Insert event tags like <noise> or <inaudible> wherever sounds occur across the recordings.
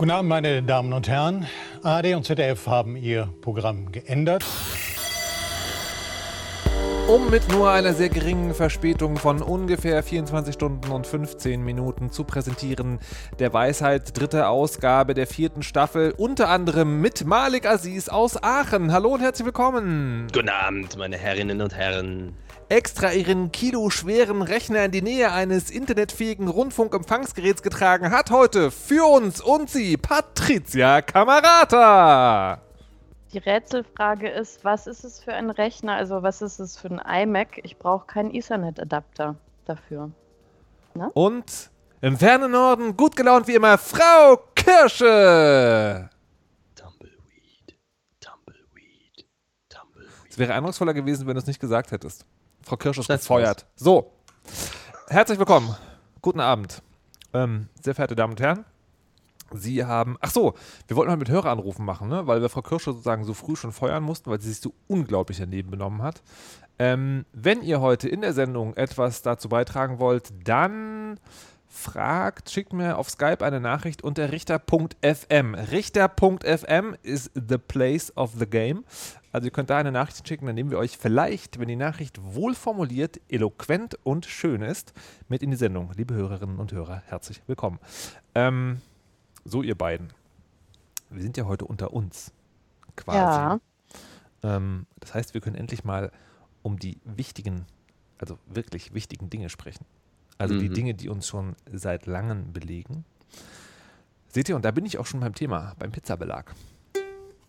Guten Abend, meine Damen und Herren. ARD und ZDF haben ihr Programm geändert. Um mit nur einer sehr geringen Verspätung von ungefähr 24 Stunden und 15 Minuten zu präsentieren, der Weisheit dritte Ausgabe der vierten Staffel, unter anderem mit Malik Aziz aus Aachen. Hallo und herzlich willkommen. Guten Abend, meine Herrinnen und Herren. Extra ihren kiloschweren Rechner in die Nähe eines internetfähigen Rundfunkempfangsgeräts getragen hat heute für uns und sie Patricia Kamerata. Die Rätselfrage ist, was ist es für ein Rechner? Also was ist es für ein iMac? Ich brauche keinen Ethernet-Adapter dafür. Ne? Und im fernen Norden, gut gelaunt wie immer, Frau Kirsche. Tumbleweed, Tumbleweed, Tumbleweed. Es wäre eindrucksvoller gewesen, wenn du es nicht gesagt hättest. Frau Kirsche ist gefeuert. So, herzlich willkommen. Guten Abend. Ähm, sehr verehrte Damen und Herren, Sie haben, ach so, wir wollten mal mit Höreranrufen machen, ne? weil wir Frau Kirsche sozusagen so früh schon feuern mussten, weil sie sich so unglaublich daneben benommen hat. Ähm, wenn ihr heute in der Sendung etwas dazu beitragen wollt, dann fragt, schickt mir auf Skype eine Nachricht unter richter.fm. Richter.fm is the place of the game. Also ihr könnt da eine Nachricht schicken, dann nehmen wir euch vielleicht, wenn die Nachricht wohl formuliert, eloquent und schön ist, mit in die Sendung. Liebe Hörerinnen und Hörer, herzlich willkommen. Ähm, so, ihr beiden. Wir sind ja heute unter uns. Quasi. Ja. Ähm, das heißt, wir können endlich mal um die wichtigen, also wirklich wichtigen Dinge sprechen. Also mhm. die Dinge, die uns schon seit langem belegen. Seht ihr, und da bin ich auch schon beim Thema, beim Pizzabelag.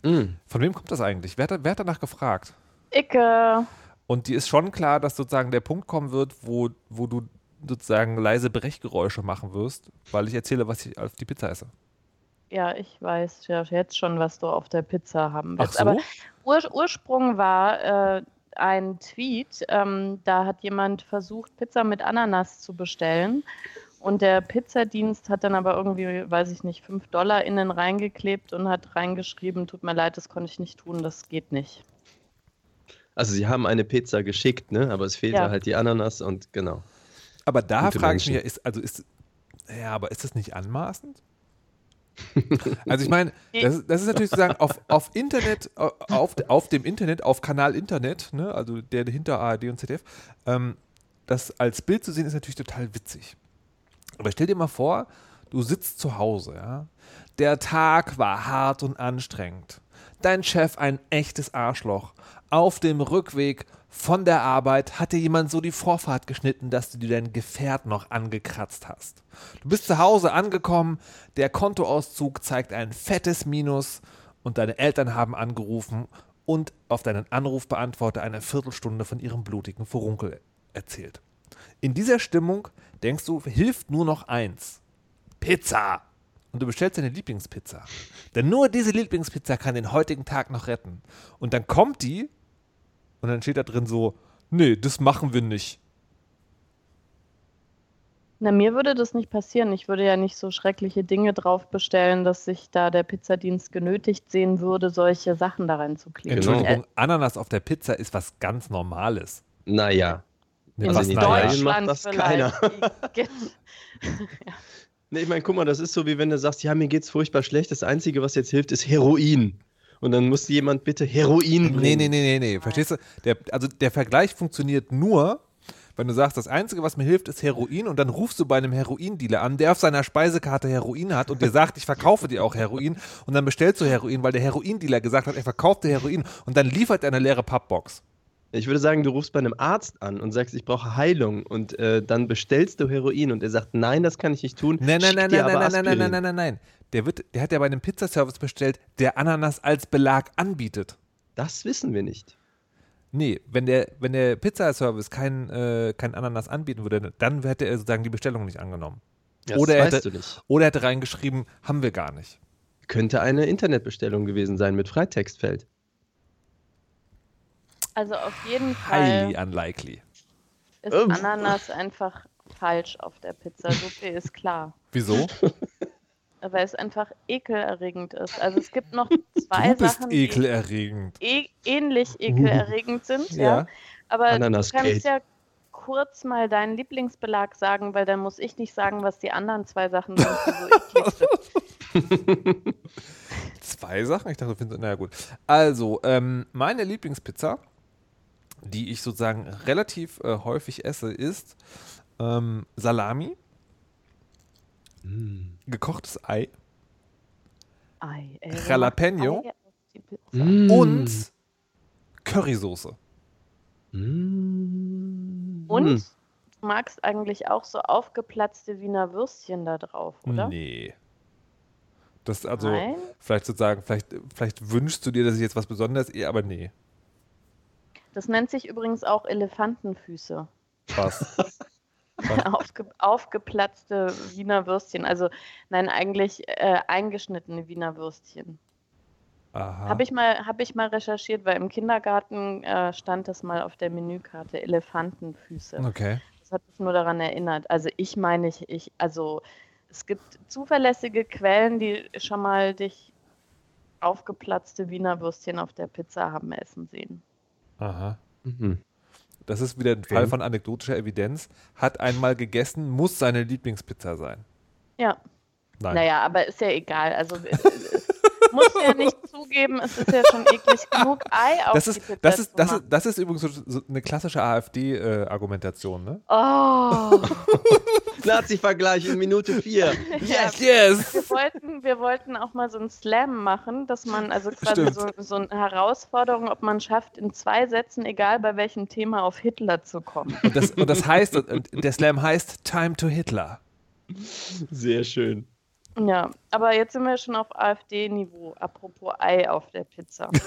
Mhm. Von wem kommt das eigentlich? Wer hat, wer hat danach gefragt? Icke. Und die ist schon klar, dass sozusagen der Punkt kommen wird, wo, wo du sozusagen leise Brechgeräusche machen wirst, weil ich erzähle, was ich auf die Pizza esse. Ja, ich weiß ja jetzt schon, was du auf der Pizza haben willst. So? Aber Ur Ursprung war äh, ein Tweet, ähm, da hat jemand versucht, Pizza mit Ananas zu bestellen. Und der Pizzadienst hat dann aber irgendwie, weiß ich nicht, 5 Dollar innen reingeklebt und hat reingeschrieben, tut mir leid, das konnte ich nicht tun, das geht nicht. Also sie haben eine Pizza geschickt, ne? Aber es fehlt ja halt die Ananas und genau. Aber da frage ich mich, ist, also ist, ja, aber ist das nicht anmaßend? Also ich meine, das, das, ist natürlich sozusagen auf, auf Internet, auf, auf dem Internet, auf Kanal Internet, ne, also der hinter ARD und ZDF, ähm, das als Bild zu sehen, ist natürlich total witzig. Aber stell dir mal vor, du sitzt zu Hause, ja. Der Tag war hart und anstrengend. Dein Chef ein echtes Arschloch. Auf dem Rückweg von der Arbeit hat dir jemand so die Vorfahrt geschnitten, dass du dir dein Gefährt noch angekratzt hast. Du bist zu Hause angekommen, der Kontoauszug zeigt ein fettes Minus und deine Eltern haben angerufen und auf deinen Anrufbeantworter eine Viertelstunde von ihrem blutigen Furunkel erzählt. In dieser Stimmung denkst du, hilft nur noch eins. Pizza! Und du bestellst deine Lieblingspizza. Denn nur diese Lieblingspizza kann den heutigen Tag noch retten. Und dann kommt die und dann steht da drin so, nee, das machen wir nicht. Na, mir würde das nicht passieren. Ich würde ja nicht so schreckliche Dinge drauf bestellen, dass sich da der Pizzadienst genötigt sehen würde, solche Sachen da reinzukleben. Entschuldigung, Ananas auf der Pizza ist was ganz Normales. Naja. In was Deutschland macht das keiner. <laughs> ja. Nee, ich meine, guck mal, das ist so, wie wenn du sagst, ja, mir geht's furchtbar schlecht, das Einzige, was jetzt hilft, ist Heroin und dann muss jemand bitte Heroin bringen. Nee, nee, nee, nee, nee. Verstehst du? Der, also der Vergleich funktioniert nur, wenn du sagst, das Einzige, was mir hilft, ist Heroin und dann rufst du bei einem Heroindealer an, der auf seiner Speisekarte Heroin hat und dir sagt, ich verkaufe dir auch Heroin und dann bestellst du Heroin, weil der Heroindealer gesagt hat, er verkauft dir Heroin und dann liefert er eine leere Pappbox. Ich würde sagen, du rufst bei einem Arzt an und sagst, ich brauche Heilung und äh, dann bestellst du Heroin und er sagt, nein, das kann ich nicht tun. Nein, nein, nein, nein, nein, nein, nein, nein, nein, nein, nein der, wird, der hat ja bei einem Pizzaservice bestellt, der Ananas als Belag anbietet. Das wissen wir nicht. Nee, wenn der, wenn der Pizzaservice kein, äh, kein Ananas anbieten würde, dann hätte er sozusagen die Bestellung nicht angenommen. Das oder er hätte, Oder er hätte reingeschrieben, haben wir gar nicht. Könnte eine Internetbestellung gewesen sein mit Freitextfeld. Also auf jeden Fall. Highly unlikely. Ist. Ananas einfach falsch auf der Pizza. So viel ist klar. Wieso? <laughs> weil es einfach ekelerregend ist. Also es gibt noch <laughs> zwei du bist Sachen, ekelerregend. die e ähnlich ekelerregend sind, ja. ja. Aber Ananas du kannst ja kurz mal deinen Lieblingsbelag sagen, weil dann muss ich nicht sagen, was die anderen zwei Sachen sind, die so. <laughs> <laughs> Zwei Sachen? Ich dachte, du findest. Naja, gut. Also, ähm, meine Lieblingspizza, die ich sozusagen relativ äh, häufig esse, ist ähm, Salami, mm. gekochtes Ei, Ei äh, Jalapeno mm. und Currysoße. Mm. Und du magst eigentlich auch so aufgeplatzte Wiener Würstchen da drauf, oder? Nee. Das also, Nein? vielleicht sozusagen, vielleicht, vielleicht wünschst du dir, dass ich jetzt was Besonderes eher, aber nee. Das nennt sich übrigens auch Elefantenfüße. Was? <laughs> <laughs> Aufge, aufgeplatzte Wiener Würstchen. Also, nein, eigentlich äh, eingeschnittene Wiener Würstchen. Habe ich, mal, hab ich mal recherchiert, weil im Kindergarten äh, stand das mal auf der Menükarte, Elefantenfüße. Okay. Das hat mich nur daran erinnert. Also ich meine, ich, ich, also es gibt zuverlässige Quellen, die schon mal dich aufgeplatzte Wiener Würstchen auf der Pizza haben essen sehen. Aha. Mhm. Das ist wieder ein okay. Fall von anekdotischer Evidenz. Hat einmal gegessen, muss seine Lieblingspizza sein. Ja. Nein. Naja, aber ist ja egal. Also <laughs> musst ja nicht zugeben, es ist ja schon eklig genug <laughs> Ei auf das ist, die das ist, das ist, das ist übrigens so, so eine klassische AfD-Argumentation, ne? Oh. <laughs> Nazi-Vergleich in Minute 4. <laughs> Yes, yes. Wir wollten, wir wollten auch mal so einen Slam machen, dass man, also quasi so, so, eine Herausforderung, ob man schafft, in zwei Sätzen, egal bei welchem Thema, auf Hitler zu kommen. Und das, und das heißt, der Slam heißt Time to Hitler. Sehr schön. Ja, aber jetzt sind wir schon auf AfD-Niveau. Apropos Ei auf der Pizza. <laughs>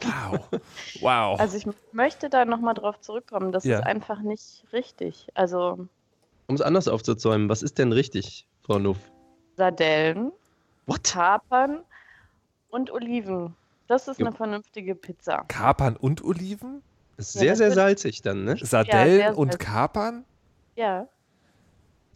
wow. Wow. Also ich möchte da nochmal drauf zurückkommen. Das ja. ist einfach nicht richtig. Also. Um es anders aufzuzäumen, was ist denn richtig, Frau Nuff? Sardellen, What? Kapern und Oliven. Das ist jo. eine vernünftige Pizza. Kapern und Oliven? Ist sehr, ja, sehr salzig dann, ne? Sardellen ja, und Kapern? Ja.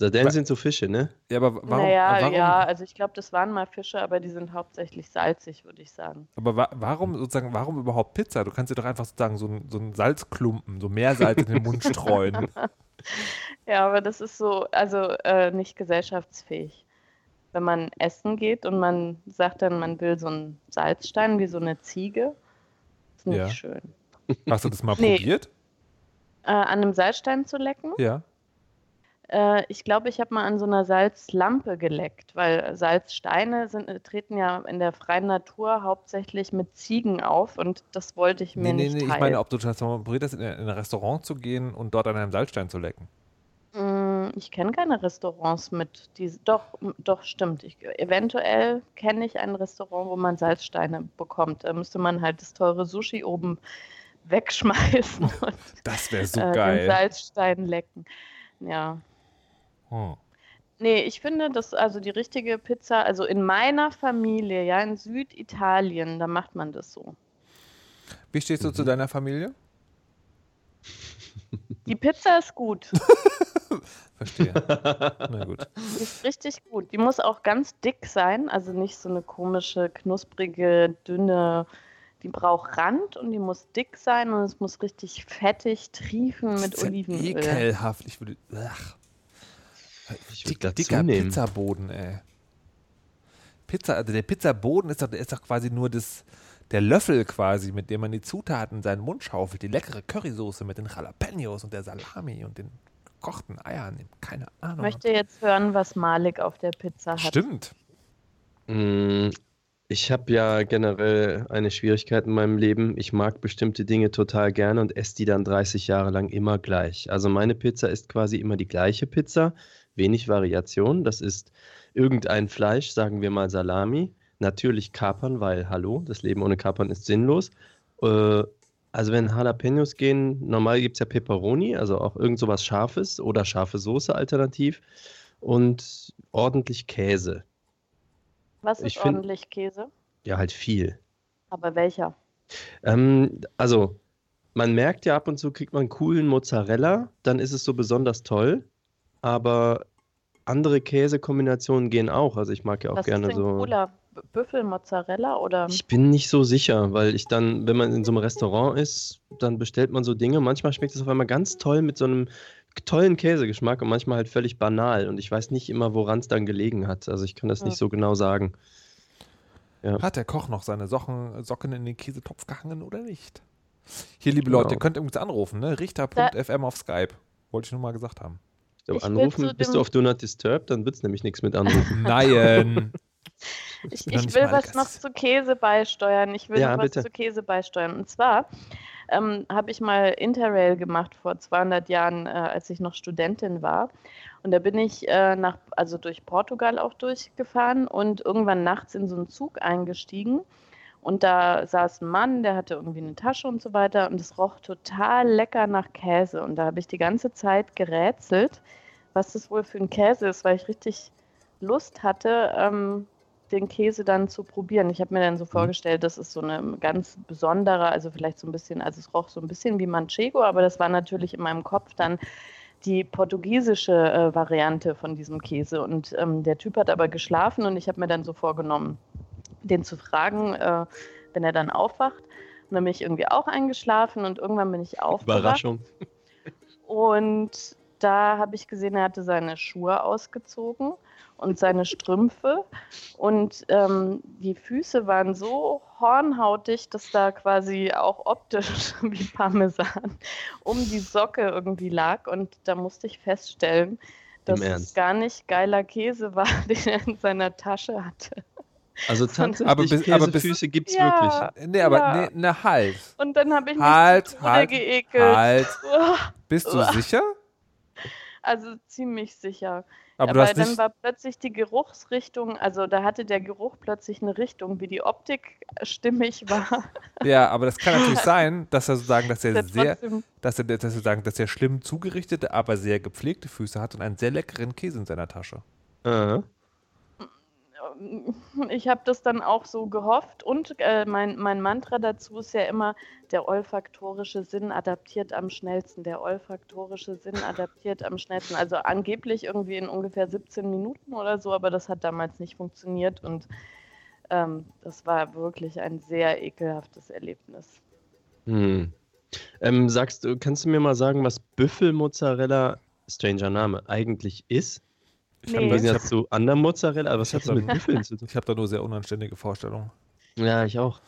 Sardellen sind so Fische, ne? Ja, aber warum? Naja, warum? ja, also ich glaube, das waren mal Fische, aber die sind hauptsächlich salzig, würde ich sagen. Aber wa warum sozusagen, warum überhaupt Pizza? Du kannst dir doch einfach sozusagen so, so einen Salzklumpen, so Meersalz in den Mund <laughs> streuen. <laughs> ja, aber das ist so, also äh, nicht gesellschaftsfähig. Wenn man essen geht und man sagt dann, man will so einen Salzstein wie so eine Ziege, ist nicht ja. schön. Hast du das mal nee. probiert? Äh, an einem Salzstein zu lecken? Ja. Äh, ich glaube, ich habe mal an so einer Salzlampe geleckt, weil Salzsteine sind, äh, treten ja in der freien Natur hauptsächlich mit Ziegen auf und das wollte ich mir nee, nee, nicht nee, teilen. Ich meine, ob du das mal probiert hast, in ein Restaurant zu gehen und dort an einem Salzstein zu lecken. Mm, ich kenne keine Restaurants mit die doch doch stimmt. Ich, eventuell kenne ich ein Restaurant, wo man Salzsteine bekommt. Da müsste man halt das teure Sushi oben wegschmeißen <laughs> und das wäre so äh, geil. Den Salzstein lecken. Ja. Hm. Nee, ich finde, dass also die richtige Pizza, also in meiner Familie, ja, in Süditalien, da macht man das so. Wie stehst du mhm. zu deiner Familie? <laughs> Die Pizza ist gut. <laughs> Verstehe. Na gut. Die ist richtig gut. Die muss auch ganz dick sein, also nicht so eine komische, knusprige, dünne. Die braucht Rand und die muss dick sein und es muss richtig fettig triefen mit Olivenöl. Ekelhaft. Ich würde. Ach. Ich Dick, dicker nehmen. Pizzaboden, ey. Pizza, also der Pizzaboden ist doch, ist doch quasi nur das, der Löffel quasi, mit dem man die Zutaten in seinen Mund schaufelt. Die leckere Currysoße mit den Jalapenos und der Salami und den gekochten Eiern. Keine Ahnung. Ich möchte jetzt hören, was Malik auf der Pizza hat. Stimmt. Mm, ich habe ja generell eine Schwierigkeit in meinem Leben. Ich mag bestimmte Dinge total gerne und esse die dann 30 Jahre lang immer gleich. Also meine Pizza ist quasi immer die gleiche Pizza wenig Variation. Das ist irgendein Fleisch, sagen wir mal Salami. Natürlich Kapern, weil hallo, das Leben ohne Kapern ist sinnlos. Äh, also wenn Jalapenos gehen, normal gibt es ja Peperoni, also auch irgend sowas Scharfes oder scharfe Soße alternativ. Und ordentlich Käse. Was ist find, ordentlich Käse? Ja, halt viel. Aber welcher? Ähm, also, man merkt ja ab und zu, kriegt man coolen Mozzarella, dann ist es so besonders toll aber andere Käsekombinationen gehen auch. Also ich mag ja auch Was gerne ist denn so. Cooler? Büffelmozzarella oder? Ich bin nicht so sicher, weil ich dann, wenn man in so einem Restaurant ist, dann bestellt man so Dinge. Manchmal schmeckt es auf einmal ganz toll mit so einem tollen Käsegeschmack und manchmal halt völlig banal. Und ich weiß nicht immer, woran es dann gelegen hat. Also ich kann das ja. nicht so genau sagen. Ja. Hat der Koch noch seine Socken, Socken in den Käsetopf gehangen oder nicht? Hier, liebe genau. Leute, ihr könnt übrigens anrufen, ne? Richter.fm auf Skype. Wollte ich nur mal gesagt haben. So, anrufen, bist du auf Do Not Disturb, dann wird es nämlich nichts mit anrufen. <laughs> Nein. ich, ich will was noch zu Käse beisteuern. Ich will ja, was bitte. zu Käse beisteuern. Und zwar ähm, habe ich mal Interrail gemacht vor 200 Jahren, äh, als ich noch Studentin war. Und da bin ich äh, nach, also durch Portugal auch durchgefahren und irgendwann nachts in so einen Zug eingestiegen. Und da saß ein Mann, der hatte irgendwie eine Tasche und so weiter und es roch total lecker nach Käse. Und da habe ich die ganze Zeit gerätselt, was das wohl für ein Käse ist, weil ich richtig Lust hatte, ähm, den Käse dann zu probieren. Ich habe mir dann so mhm. vorgestellt, das ist so eine ganz besondere, also vielleicht so ein bisschen, also es roch so ein bisschen wie Manchego, aber das war natürlich in meinem Kopf dann die portugiesische äh, Variante von diesem Käse. Und ähm, der Typ hat aber geschlafen und ich habe mir dann so vorgenommen, den zu fragen, äh, wenn er dann aufwacht. Und dann bin ich irgendwie auch eingeschlafen und irgendwann bin ich aufgewacht. Überraschung. Und da habe ich gesehen, er hatte seine Schuhe ausgezogen und seine Strümpfe. Und ähm, die Füße waren so hornhautig, dass da quasi auch optisch <laughs> wie Parmesan um die Socke irgendwie lag. Und da musste ich feststellen, dass es gar nicht geiler Käse war, <laughs> den er in seiner Tasche hatte. Also tatsächlich aber bis, Käsefüße gibt es ja, wirklich. Nee, aber ja. nee, ne, halt. Und dann habe ich mich halt, halt, geekelt. Halt. <laughs> Bist du sicher? Also ziemlich sicher. Aber, aber dann nicht... war plötzlich die Geruchsrichtung, also da hatte der Geruch plötzlich eine Richtung, wie die Optik stimmig <laughs> war. Ja, aber das kann natürlich sein, dass er sozusagen, dass er sehr, dass er, dass er sagen, dass er schlimm zugerichtete, aber sehr gepflegte Füße hat und einen sehr leckeren Käse in seiner Tasche. Uh ich habe das dann auch so gehofft. Und äh, mein, mein Mantra dazu ist ja immer, der olfaktorische Sinn adaptiert am schnellsten. Der olfaktorische Sinn adaptiert am schnellsten. Also angeblich irgendwie in ungefähr 17 Minuten oder so, aber das hat damals nicht funktioniert. Und ähm, das war wirklich ein sehr ekelhaftes Erlebnis. Hm. Ähm, sagst du, kannst du mir mal sagen, was Büffelmozzarella, stranger Name, eigentlich ist? Ich nee. habe jetzt zu anderen Mozzarella, aber was hat das mit Büffeln zu tun? Ich habe da nur sehr unanständige Vorstellungen. Ja, ich auch.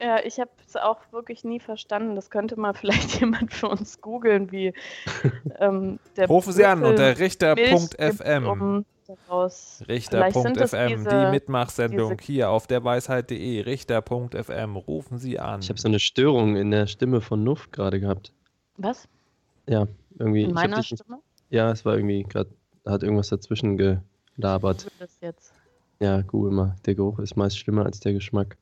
Ja, ich habe es auch wirklich nie verstanden. Das könnte mal <laughs> vielleicht jemand für uns googeln, wie ähm, der Rufen Sie an unter richter.fm. Richter.fm, die Mitmachsendung hier auf der Weisheit.de. Richter.fm, rufen Sie an. Ich habe so eine Störung in der Stimme von Nuff gerade gehabt. Was? Ja, irgendwie. In meiner Stimme? Ja, es war irgendwie gerade hat irgendwas dazwischen gelabert. Das jetzt. Ja, google mal. Der Geruch ist meist schlimmer als der Geschmack.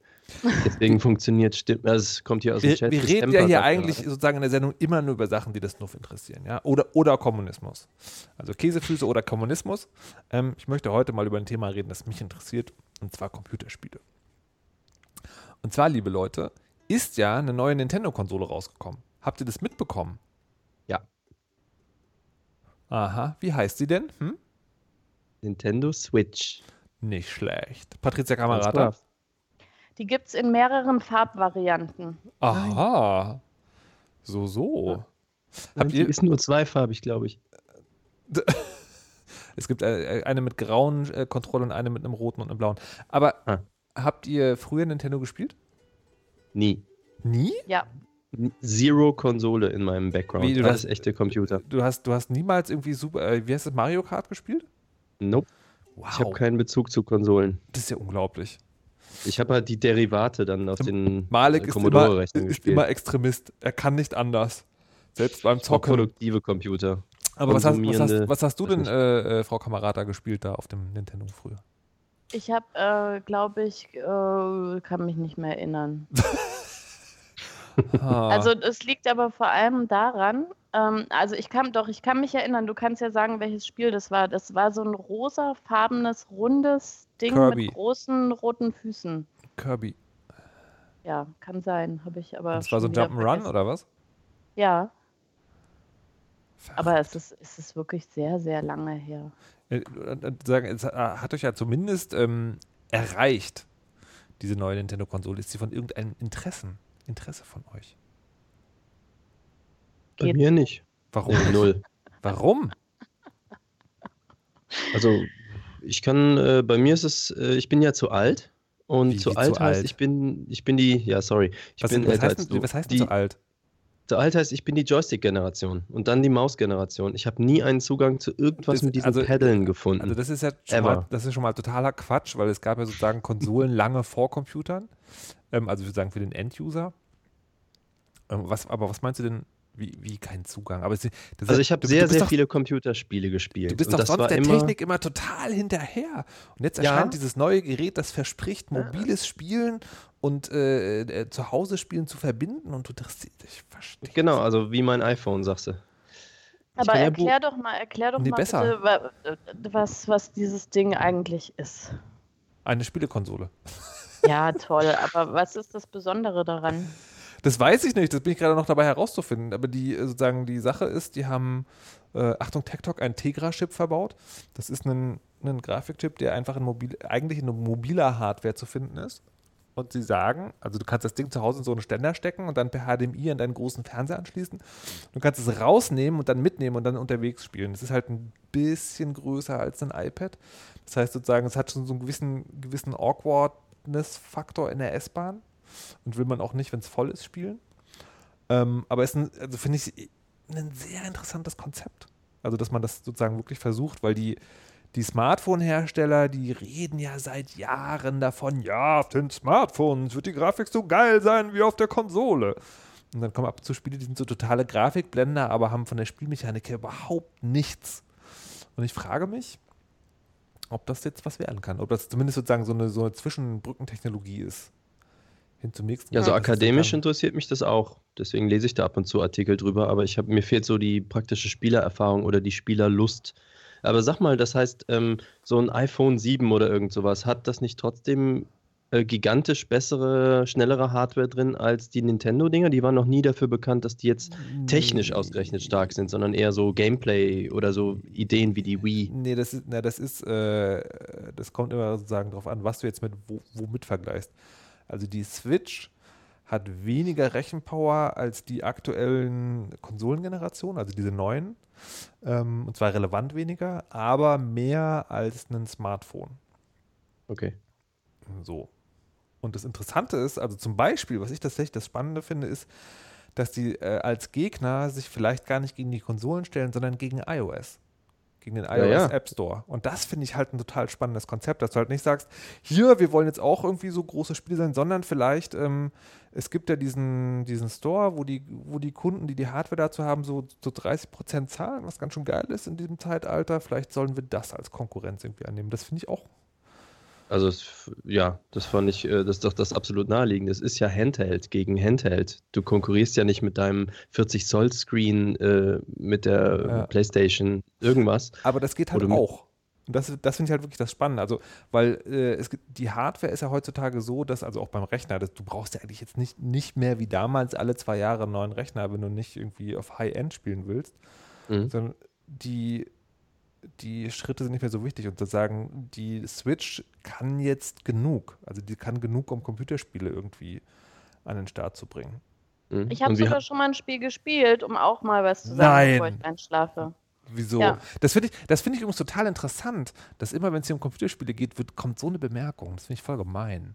Deswegen <laughs> funktioniert stimmt. Also es kommt hier aus dem Chat. Wir reden ja hier eigentlich gerade. sozusagen in der Sendung immer nur über Sachen, die das Nuff interessieren, ja. Oder, oder Kommunismus. Also Käsefüße oder Kommunismus. Ähm, ich möchte heute mal über ein Thema reden, das mich interessiert, und zwar Computerspiele. Und zwar, liebe Leute, ist ja eine neue Nintendo-Konsole rausgekommen. Habt ihr das mitbekommen? Aha, wie heißt sie denn? Hm? Nintendo Switch. Nicht schlecht. Patricia Kamerata. Die gibt es in mehreren Farbvarianten. Aha. So, so. Ja. Habt ihr ist nur zweifarbig, glaube ich. <laughs> es gibt äh, eine mit grauen äh, Kontrolle und eine mit einem roten und einem blauen. Aber ah. habt ihr früher Nintendo gespielt? Nie. Nie? Ja. Zero Konsole in meinem Background. Wie, du Alles hast, echte Computer. Du hast, du hast niemals irgendwie super, äh, wie heißt das, Mario Kart gespielt? Nope. Wow. Ich habe keinen Bezug zu Konsolen. Das ist ja unglaublich. Ich habe halt die Derivate dann aus den Malik ist immer, ist immer Extremist. Er kann nicht anders. Selbst beim Zocken. Produktive Computer. Aber was hast, was, hast, was hast, du denn, äh, äh, Frau Kamerata, gespielt da auf dem Nintendo früher? Ich habe, äh, glaube ich, äh, kann mich nicht mehr erinnern. <laughs> Also es liegt aber vor allem daran, ähm, also ich kann doch, ich kann mich erinnern, du kannst ja sagen, welches Spiel das war. Das war so ein rosafarbenes, rundes Ding Kirby. mit großen roten Füßen. Kirby. Ja, kann sein, habe ich aber. Das war so ein Jump'n'Run oder was? Ja. Verrückt. Aber es ist, es ist wirklich sehr, sehr lange her. Äh, sagen, es hat euch ja zumindest ähm, erreicht, diese neue Nintendo-Konsole. Ist sie von irgendeinem Interessen? Interesse von euch? Bei Geht. mir nicht. Warum? <laughs> Null. Warum? Also, ich kann, äh, bei mir ist es, äh, ich bin ja zu alt. Und Wie, zu wie alt zu heißt, alt? ich bin, ich bin die, ja, sorry. Ich Was, bin was, älter heißt, als denn- du. was heißt die, so alt? Zu alt heißt, ich bin die Joystick-Generation und dann die Maus-Generation. Ich habe nie einen Zugang zu irgendwas Das- mit diesen also- Paddeln gefunden. Also das ist ja schon Ever. mal, das ist schon mal totaler Quatsch, weil es gab ja sozusagen Konsolen lange vor Computern. Ähm, also ich würde sagen für den End-User. Ähm, was, aber was meinst du denn, wie, wie kein Zugang? Aber es, also ja- ich habe sehr, sehr doch, viele Computerspiele gespielt. Du bist doch sonst der immer, Technik immer total hinterher. Und jetzt Ja. erscheint dieses neue Gerät, das verspricht, mobiles Spielen und äh, äh, zu Hause Spielen zu verbinden und du interessiert dich. Verstehe. Genau, also wie mein iPhone, sagst du. Aber ja erklär doch mal, erklär doch Nee, mal besser. bitte, wa- was, was dieses Ding eigentlich ist. Eine Spielekonsole. Ja, toll, aber was ist das Besondere daran? Das weiß ich nicht, das bin ich gerade noch dabei herauszufinden. Aber die äh, sozusagen die Sache ist, die haben, äh, Achtung, TechTalk, einen Tegra-Chip verbaut. Das ist ein, ein Grafikchip, der einfach in mobil, eigentlich in mobiler Hardware zu finden ist. Und sie sagen, also du kannst das Ding zu Hause in so einen Ständer stecken und dann per HDMI an deinen großen Fernseher anschließen. Du kannst es rausnehmen und dann mitnehmen und dann unterwegs spielen. Das ist halt ein bisschen größer als ein iPad. Das heißt sozusagen, es hat schon so einen gewissen, gewissen Awkwardness-Faktor in der S-Bahn und will man auch nicht, wenn es voll ist, spielen. Ähm, aber es ist, also finde ich, ein sehr interessantes Konzept. Also, dass man das sozusagen wirklich versucht, weil die, die Smartphone-Hersteller, die reden ja seit Jahren davon, ja, auf den Smartphones wird die Grafik so geil sein wie auf der Konsole. Und dann kommen ab und zu Spiele, die sind so totale Grafikblender, aber haben von der Spielmechanik her überhaupt nichts. Und ich frage mich, ob das jetzt was werden kann. Ob das zumindest sozusagen so eine, so eine Zwischenbrückentechnologie ist. Hin zum nächsten. Ja, so Mal, dass es akademisch interessiert mich das auch. Deswegen lese ich da ab und zu Artikel drüber, aber ich hab, mir fehlt so die praktische Spielererfahrung oder die Spielerlust. Aber sag mal, das heißt, ähm, so ein iPhone 7 oder irgend sowas, hat das nicht trotzdem äh, gigantisch bessere, schnellere Hardware drin als die Nintendo-Dinger? Die waren noch nie dafür bekannt, dass die jetzt technisch ausgerechnet stark sind, sondern eher so Gameplay oder so Ideen wie die Wii. Nee, das ist, na, das ist, äh, das kommt immer sozusagen darauf an, was du jetzt mit wo, womit vergleichst. Also die Switch hat weniger Rechenpower als die aktuellen Konsolengenerationen, also diese neuen. Ähm, und zwar relevant weniger, aber mehr als ein Smartphone. Okay. So. Und das Interessante ist, also zum Beispiel, was ich tatsächlich das Spannende finde, ist, dass die äh, als Gegner sich vielleicht gar nicht gegen die Konsolen stellen, sondern gegen iOS. Gegen den iOS ja. App Store. Und das finde ich halt ein total spannendes Konzept, dass du halt nicht sagst, hier, wir wollen jetzt auch irgendwie so große Spiele sein, sondern vielleicht, ähm, es gibt ja diesen, diesen Store, wo die, wo die Kunden, die die Hardware dazu haben, so, so 30% zahlen, was ganz schön geil ist in diesem Zeitalter. Vielleicht sollen wir das als Konkurrenz irgendwie annehmen. Das finde ich auch Also es, ja, das fand ich, äh, das ist doch das absolut naheliegende. Es ist ja Handheld gegen Handheld. Du konkurrierst ja nicht mit deinem 40 Zoll Screen äh, mit der Ja. PlayStation irgendwas. Aber das geht halt Oder auch. Und das, das finde ich halt wirklich das Spannende. Also, weil äh, es die Hardware ist ja heutzutage so, dass, also auch beim Rechner, dass du brauchst ja eigentlich jetzt nicht, nicht mehr wie damals alle zwei Jahre einen neuen Rechner, wenn du nicht irgendwie auf High-End spielen willst, Mhm. sondern die, die Schritte sind nicht mehr so wichtig. Und zu sagen, die Switch kann jetzt genug. Also die kann genug, um Computerspiele irgendwie an den Start zu bringen. Mhm. Ich habe sogar schon mal ein Spiel gespielt, um auch mal was zu sagen, Nein. bevor ich einschlafe. Wieso? Ja. Das finde ich, das finde ich übrigens total interessant, dass immer, wenn es hier um Computerspiele geht, wird, kommt so eine Bemerkung. Das finde ich voll gemein.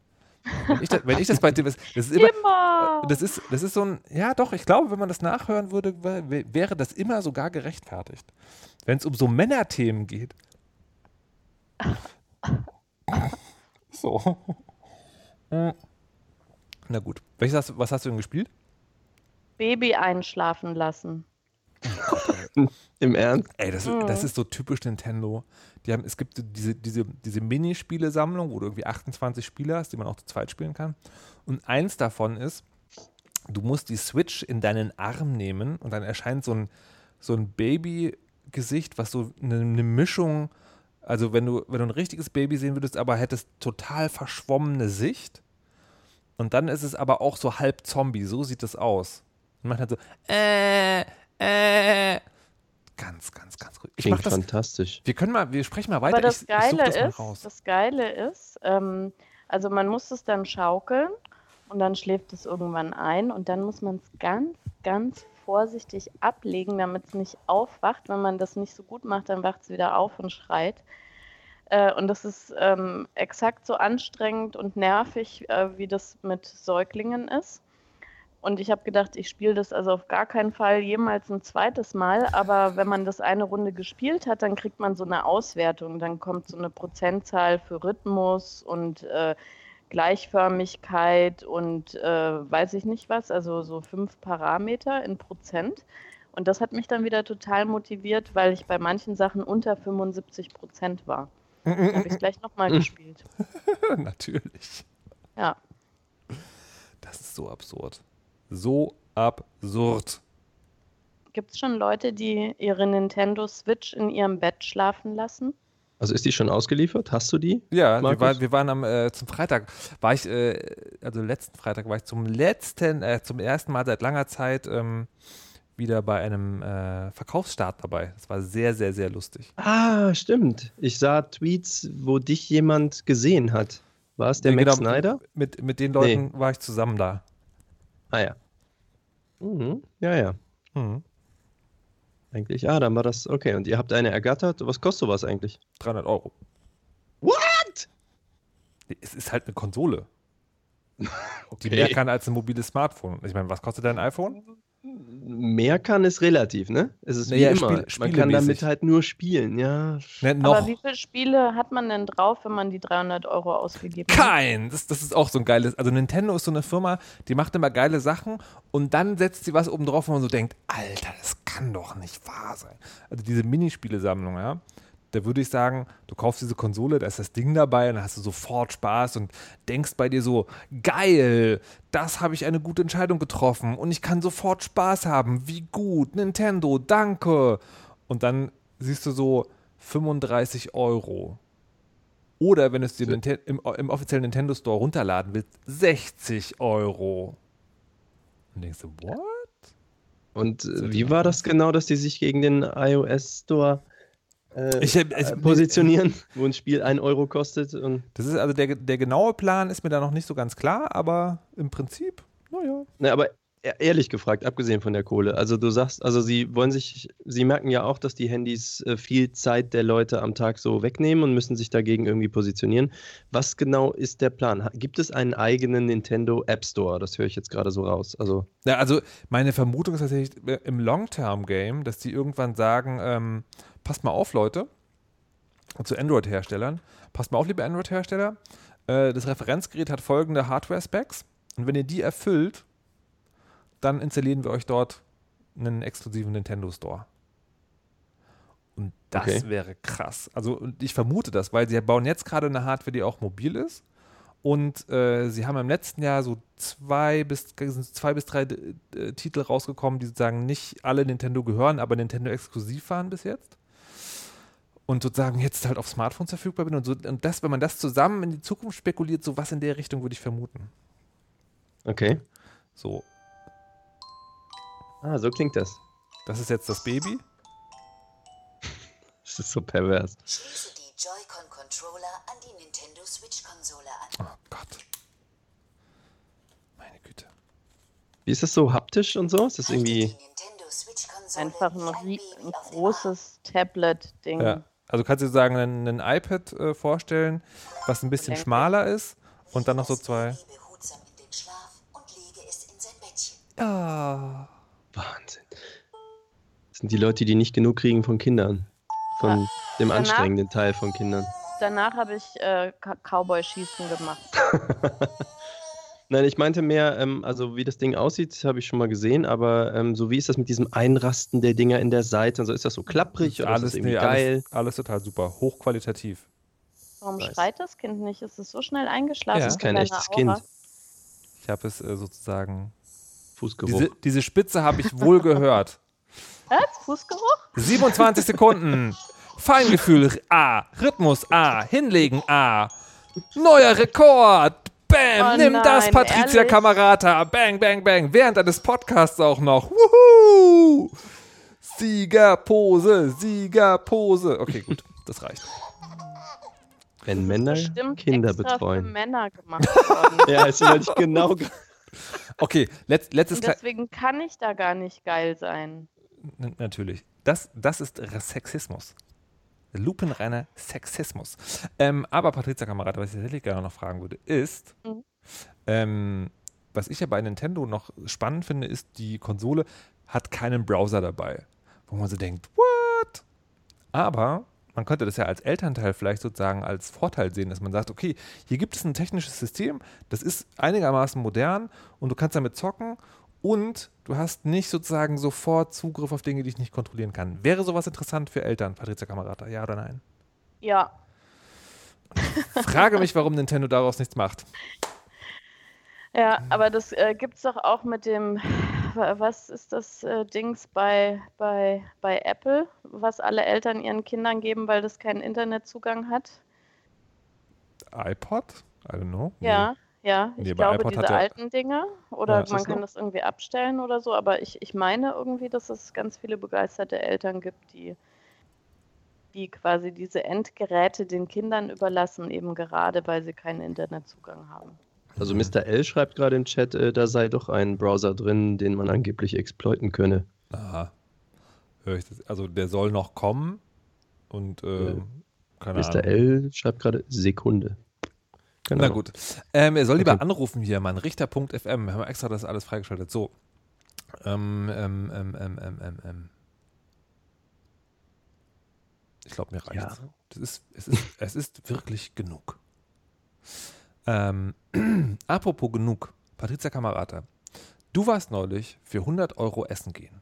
Wenn ich, das, wenn ich das bei dir, das ist immer, Immer! das ist, das ist so ein, ja doch, ich glaube, wenn man das nachhören würde, wär- wäre das immer sogar gerechtfertigt. Wenn es um so Männerthemen geht. <laughs> So. Na gut. Welches hast, was hast du denn gespielt? Baby einschlafen lassen. <laughs> Im Ernst? Ey, das, Mhm. das ist so typisch Nintendo. Die haben, es gibt diese, diese, diese Minispiele-Sammlung, wo du irgendwie 28 Spiele hast, die man auch zu zweit spielen kann. Und eins davon ist, du musst die Switch in deinen Arm nehmen und dann erscheint so ein, so ein Baby-Gesicht, was so eine, eine Mischung, also wenn du, wenn du ein richtiges Baby sehen würdest, aber hättest total verschwommene Sicht. Und dann ist es aber auch so halb Zombie, so sieht es aus. Und man hat so, äh, äh, ganz, ganz, ganz ruhig. Ich Klingt das, fantastisch. wir können mal, wir sprechen mal weiter. Aber das ich, ich such Geile das mal ist, raus. das Geile ist, ähm, also man muss es dann schaukeln und dann schläft es irgendwann ein und dann muss man es ganz, ganz vorsichtig ablegen, damit es nicht aufwacht. Wenn man das nicht so gut macht, dann wacht es wieder auf und schreit. Äh, und das ist ähm, exakt so anstrengend und nervig, äh, wie das mit Säuglingen ist. Und ich habe gedacht, ich spiele das also auf gar keinen Fall jemals ein zweites Mal. Aber wenn man das eine Runde gespielt hat, dann kriegt man so eine Auswertung. Dann kommt so eine Prozentzahl für Rhythmus und äh, Gleichförmigkeit und äh, weiß ich nicht was, also so fünf Parameter in Prozent. Und das hat mich dann wieder total motiviert, weil ich bei manchen Sachen unter 75 Prozent war. Dann habe ich es gleich nochmal <laughs> gespielt. Natürlich. Ja. Das ist so absurd. So absurd. Gibt es schon Leute, die ihre Nintendo Switch in ihrem Bett schlafen lassen? Also ist die schon ausgeliefert? Hast du die? Ja, wir, war, wir, waren am äh, zum Freitag, war ich, äh, also letzten Freitag war ich zum letzten, äh, zum ersten Mal seit langer Zeit ähm, wieder bei einem äh, Verkaufsstart dabei. Das war sehr, sehr, sehr lustig. Ah, stimmt. Ich sah Tweets, wo dich jemand gesehen hat. War es der ja, Max genau, Snyder? Mit, mit den Leuten nee. war ich zusammen da. Ah ja. Mhm. Ja, ja. Mhm. Eigentlich, ah, dann war das, okay. Und ihr habt eine ergattert. Was kostet sowas eigentlich? 300 Euro. What? Es ist halt eine Konsole. okay. <laughs> Die mehr kann als ein mobiles Smartphone. Ich meine, was kostet dein iPhone? Mehr kann ist relativ, ne? Es ist naja, wie immer. Spiel, man kann damit halt nur spielen, ja. Ne, Aber wie viele Spiele hat man denn drauf, wenn man die 300 Euro ausgegeben hat? Kein! Das, das ist auch so ein geiles. Also Nintendo ist so eine Firma, die macht immer geile Sachen und dann setzt sie was oben drauf, wo man so denkt, Alter, das kann doch nicht wahr sein. Also diese Minispielesammlung, ja da würde ich sagen, du kaufst diese Konsole, da ist das Ding dabei und dann hast du sofort Spaß und denkst bei dir so, geil, das habe ich eine gute Entscheidung getroffen und ich kann sofort Spaß haben. Wie gut, Nintendo, danke. Und dann siehst du so 35 Euro. Oder wenn du es dir im, im, offiziellen Nintendo Store runterladen willst, 60 Euro. Und denkst du, what? Und äh, wie war das genau, dass die sich gegen den iOS Store äh, ich, ich, äh, positionieren, wo ein Spiel 1 Euro kostet. Und das ist also der, der genaue Plan ist mir da noch nicht so ganz klar, aber im Prinzip, naja. Na, aber ehrlich gefragt, abgesehen von der Kohle, also du sagst, also sie wollen sich, sie merken ja auch, dass die Handys äh, viel Zeit der Leute am Tag so wegnehmen und müssen sich dagegen irgendwie positionieren. Was genau ist der Plan? Gibt es einen eigenen Nintendo App Store? Das höre ich jetzt gerade so raus. Also, ja, also meine Vermutung ist tatsächlich äh, im Long-Term-Game, dass die irgendwann sagen, ähm, passt mal auf, Leute, zu Android-Herstellern. Passt mal auf, liebe Android-Hersteller. Äh, das Referenzgerät hat folgende Hardware-Specs. Und wenn ihr die erfüllt, dann installieren wir euch dort einen exklusiven Nintendo Store. Und das okay. wäre krass. Also ich vermute das, weil sie bauen jetzt gerade eine Hardware, die auch mobil ist. Und äh, sie haben im letzten Jahr so zwei bis, zwei bis drei äh, Titel rausgekommen, die sozusagen nicht alle Nintendo gehören, aber Nintendo exklusiv waren bis jetzt und sozusagen jetzt halt auf Smartphones verfügbar bin und so und das, wenn man das zusammen in die Zukunft spekuliert, so was in der Richtung würde ich vermuten. Okay. So. Ah, so klingt das. Das ist jetzt das Baby. <laughs> das ist so pervers. Schließe die Joy-Con Controller an die Nintendo Switch Konsole an. Oh Gott. Meine Güte. Wie ist das so haptisch und so? Ist das irgendwie einfach ein, ein großes Tablet-Ding? Ja. Also kannst du sagen, ein, ein iPad äh, vorstellen, was ein bisschen schmaler ist und dann noch so zwei. Ja. Wahnsinn. Das sind die Leute, die nicht genug kriegen von Kindern. Von ja. dem danach, anstrengenden Teil von Kindern. Danach habe ich äh, Cowboy-Schießen gemacht. <laughs> Nein, ich meinte mehr, ähm, also wie das Ding aussieht, habe ich schon mal gesehen, aber ähm, so wie ist das mit diesem Einrasten der Dinger in der Seite? Also ist das so klapprig oder alles, ist das irgendwie nee, geil? Alles, alles, total super, hochqualitativ. Warum nice. schreit das Kind nicht? Ist es so schnell eingeschlafen? Ja. Das ist kein echtes Kind. Ich habe es äh, sozusagen. Fußgeruch. Diese, diese Spitze habe ich wohl gehört. <laughs> Was? Fußgeruch? 27 Sekunden. Feingefühl A. Rhythmus A. Hinlegen A. Neuer Rekord. Bam, oh nimm nein, das, Patricia ehrlich? Kamerata. Bang, bang, bang. Während eines Podcasts auch noch. Wuhu! Siegerpose, Siegerpose. Okay, gut, das reicht. Wenn Männer Kinder betreuen. Für Männer gemacht worden. <laughs> ja, das wollte ich genau. <laughs> Okay, letzt, letztes Und deswegen kann ich da gar nicht geil sein. N natürlich. Das, das ist Sexismus. Lupenreiner Sexismus. Ähm, aber Patricia Kamerad, was ich tatsächlich gerne noch fragen würde, ist, mhm. ähm, was ich ja bei Nintendo noch spannend finde, ist, die Konsole hat keinen Browser dabei. Wo man so denkt, what? Aber man könnte das ja als Elternteil vielleicht sozusagen als Vorteil sehen, dass man sagt, okay, hier gibt es ein technisches System, das ist einigermaßen modern und du kannst damit zocken und du hast nicht sozusagen sofort Zugriff auf Dinge, die ich nicht kontrollieren kann. Wäre sowas interessant für Eltern, Patricia Kamerata, ja oder nein? Ja. <laughs> frage mich, warum Nintendo daraus nichts macht. Ja, aber das äh, gibt es doch auch mit dem, was ist das äh, Dings bei, bei, bei Apple, was alle Eltern ihren Kindern geben, weil das keinen Internetzugang hat? iPod? I don't know. Ja. Nee. Ja, ich nee, glaube, diese ja, alten Dinger. Oder ja, man kann noch? das irgendwie abstellen oder so. Aber ich, ich meine irgendwie, dass es ganz viele begeisterte Eltern gibt, die, die quasi diese Endgeräte den Kindern überlassen, eben gerade, weil sie keinen Internetzugang haben. Also Mr. L schreibt gerade im Chat, äh, da sei doch ein Browser drin, den man angeblich exploiten könne. Aha. Also der soll noch kommen und äh, keine Mr. Ahnung. L schreibt gerade Sekunde. Genau. Na gut. Ähm, er soll lieber okay. anrufen hier, Mann. Richter.fm. Wir haben extra das alles freigeschaltet. So. Ähm, ähm, ähm, ähm, ähm, ähm. ähm. Ich glaube, mir reicht ja. das. Ist, es, ist, es ist wirklich genug. Ähm, <clears throat> apropos genug. Patricia Kamerata. Du warst neulich für 100 Euro essen gehen.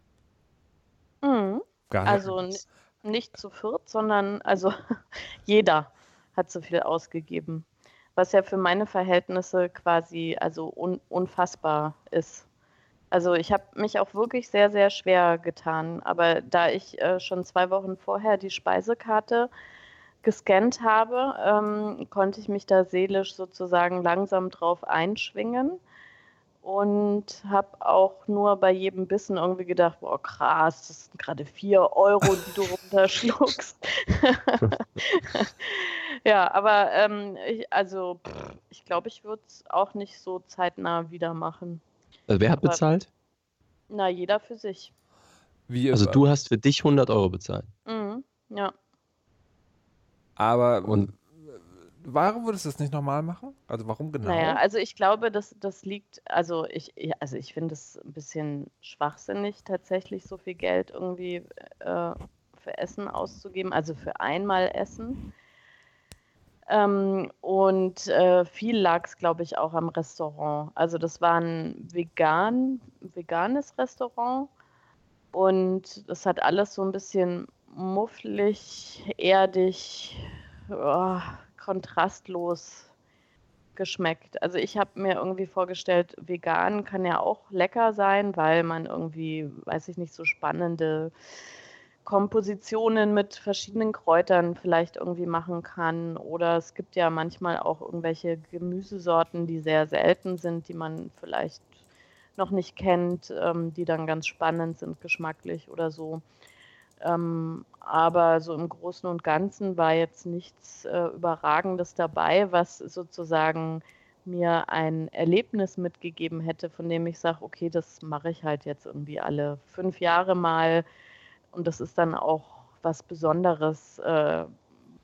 Mhm. also nicht zu viert, sondern also <laughs> jeder hat so viel ausgegeben was ja für meine Verhältnisse quasi also un unfassbar ist. Also ich habe mich auch wirklich sehr, sehr schwer getan. Aber da ich äh, schon zwei Wochen vorher die Speisekarte gescannt habe, ähm, konnte ich mich da seelisch sozusagen langsam drauf einschwingen und habe auch nur bei jedem Bissen irgendwie gedacht, boah krass, das sind gerade vier Euro, die du <laughs> runterschluckst. <laughs> ja, aber ähm, ich, also pff, ich glaube, ich würde es auch nicht so zeitnah wieder machen. Also wer hat aber, bezahlt? Na, jeder für sich. Wie, also du hast für dich 100 Euro bezahlt? Mhm, ja. Aber und warum würdest du das nicht normal machen? Also warum genau? Naja, also ich glaube, dass das liegt, also ich, also ich finde es ein bisschen schwachsinnig, tatsächlich so viel Geld irgendwie äh, für Essen auszugeben, also für einmal Essen. Ähm, und äh, viel lag es, glaube ich, auch am Restaurant. Also das war ein vegan, veganes Restaurant und das hat alles so ein bisschen mufflig, erdig, oh, kontrastlos geschmeckt. Also ich habe mir irgendwie vorgestellt, vegan kann ja auch lecker sein, weil man irgendwie, weiß ich nicht, so spannende Kompositionen mit verschiedenen Kräutern vielleicht irgendwie machen kann. Oder es gibt ja manchmal auch irgendwelche Gemüsesorten, die sehr selten sind, die man vielleicht noch nicht kennt, ähm, die dann ganz spannend sind geschmacklich oder so. Ähm, aber so im Großen und Ganzen war jetzt nichts äh, Überragendes dabei, was sozusagen mir ein Erlebnis mitgegeben hätte, von dem ich sage, okay, das mache ich halt jetzt irgendwie alle fünf Jahre mal und das ist dann auch was Besonderes. Äh,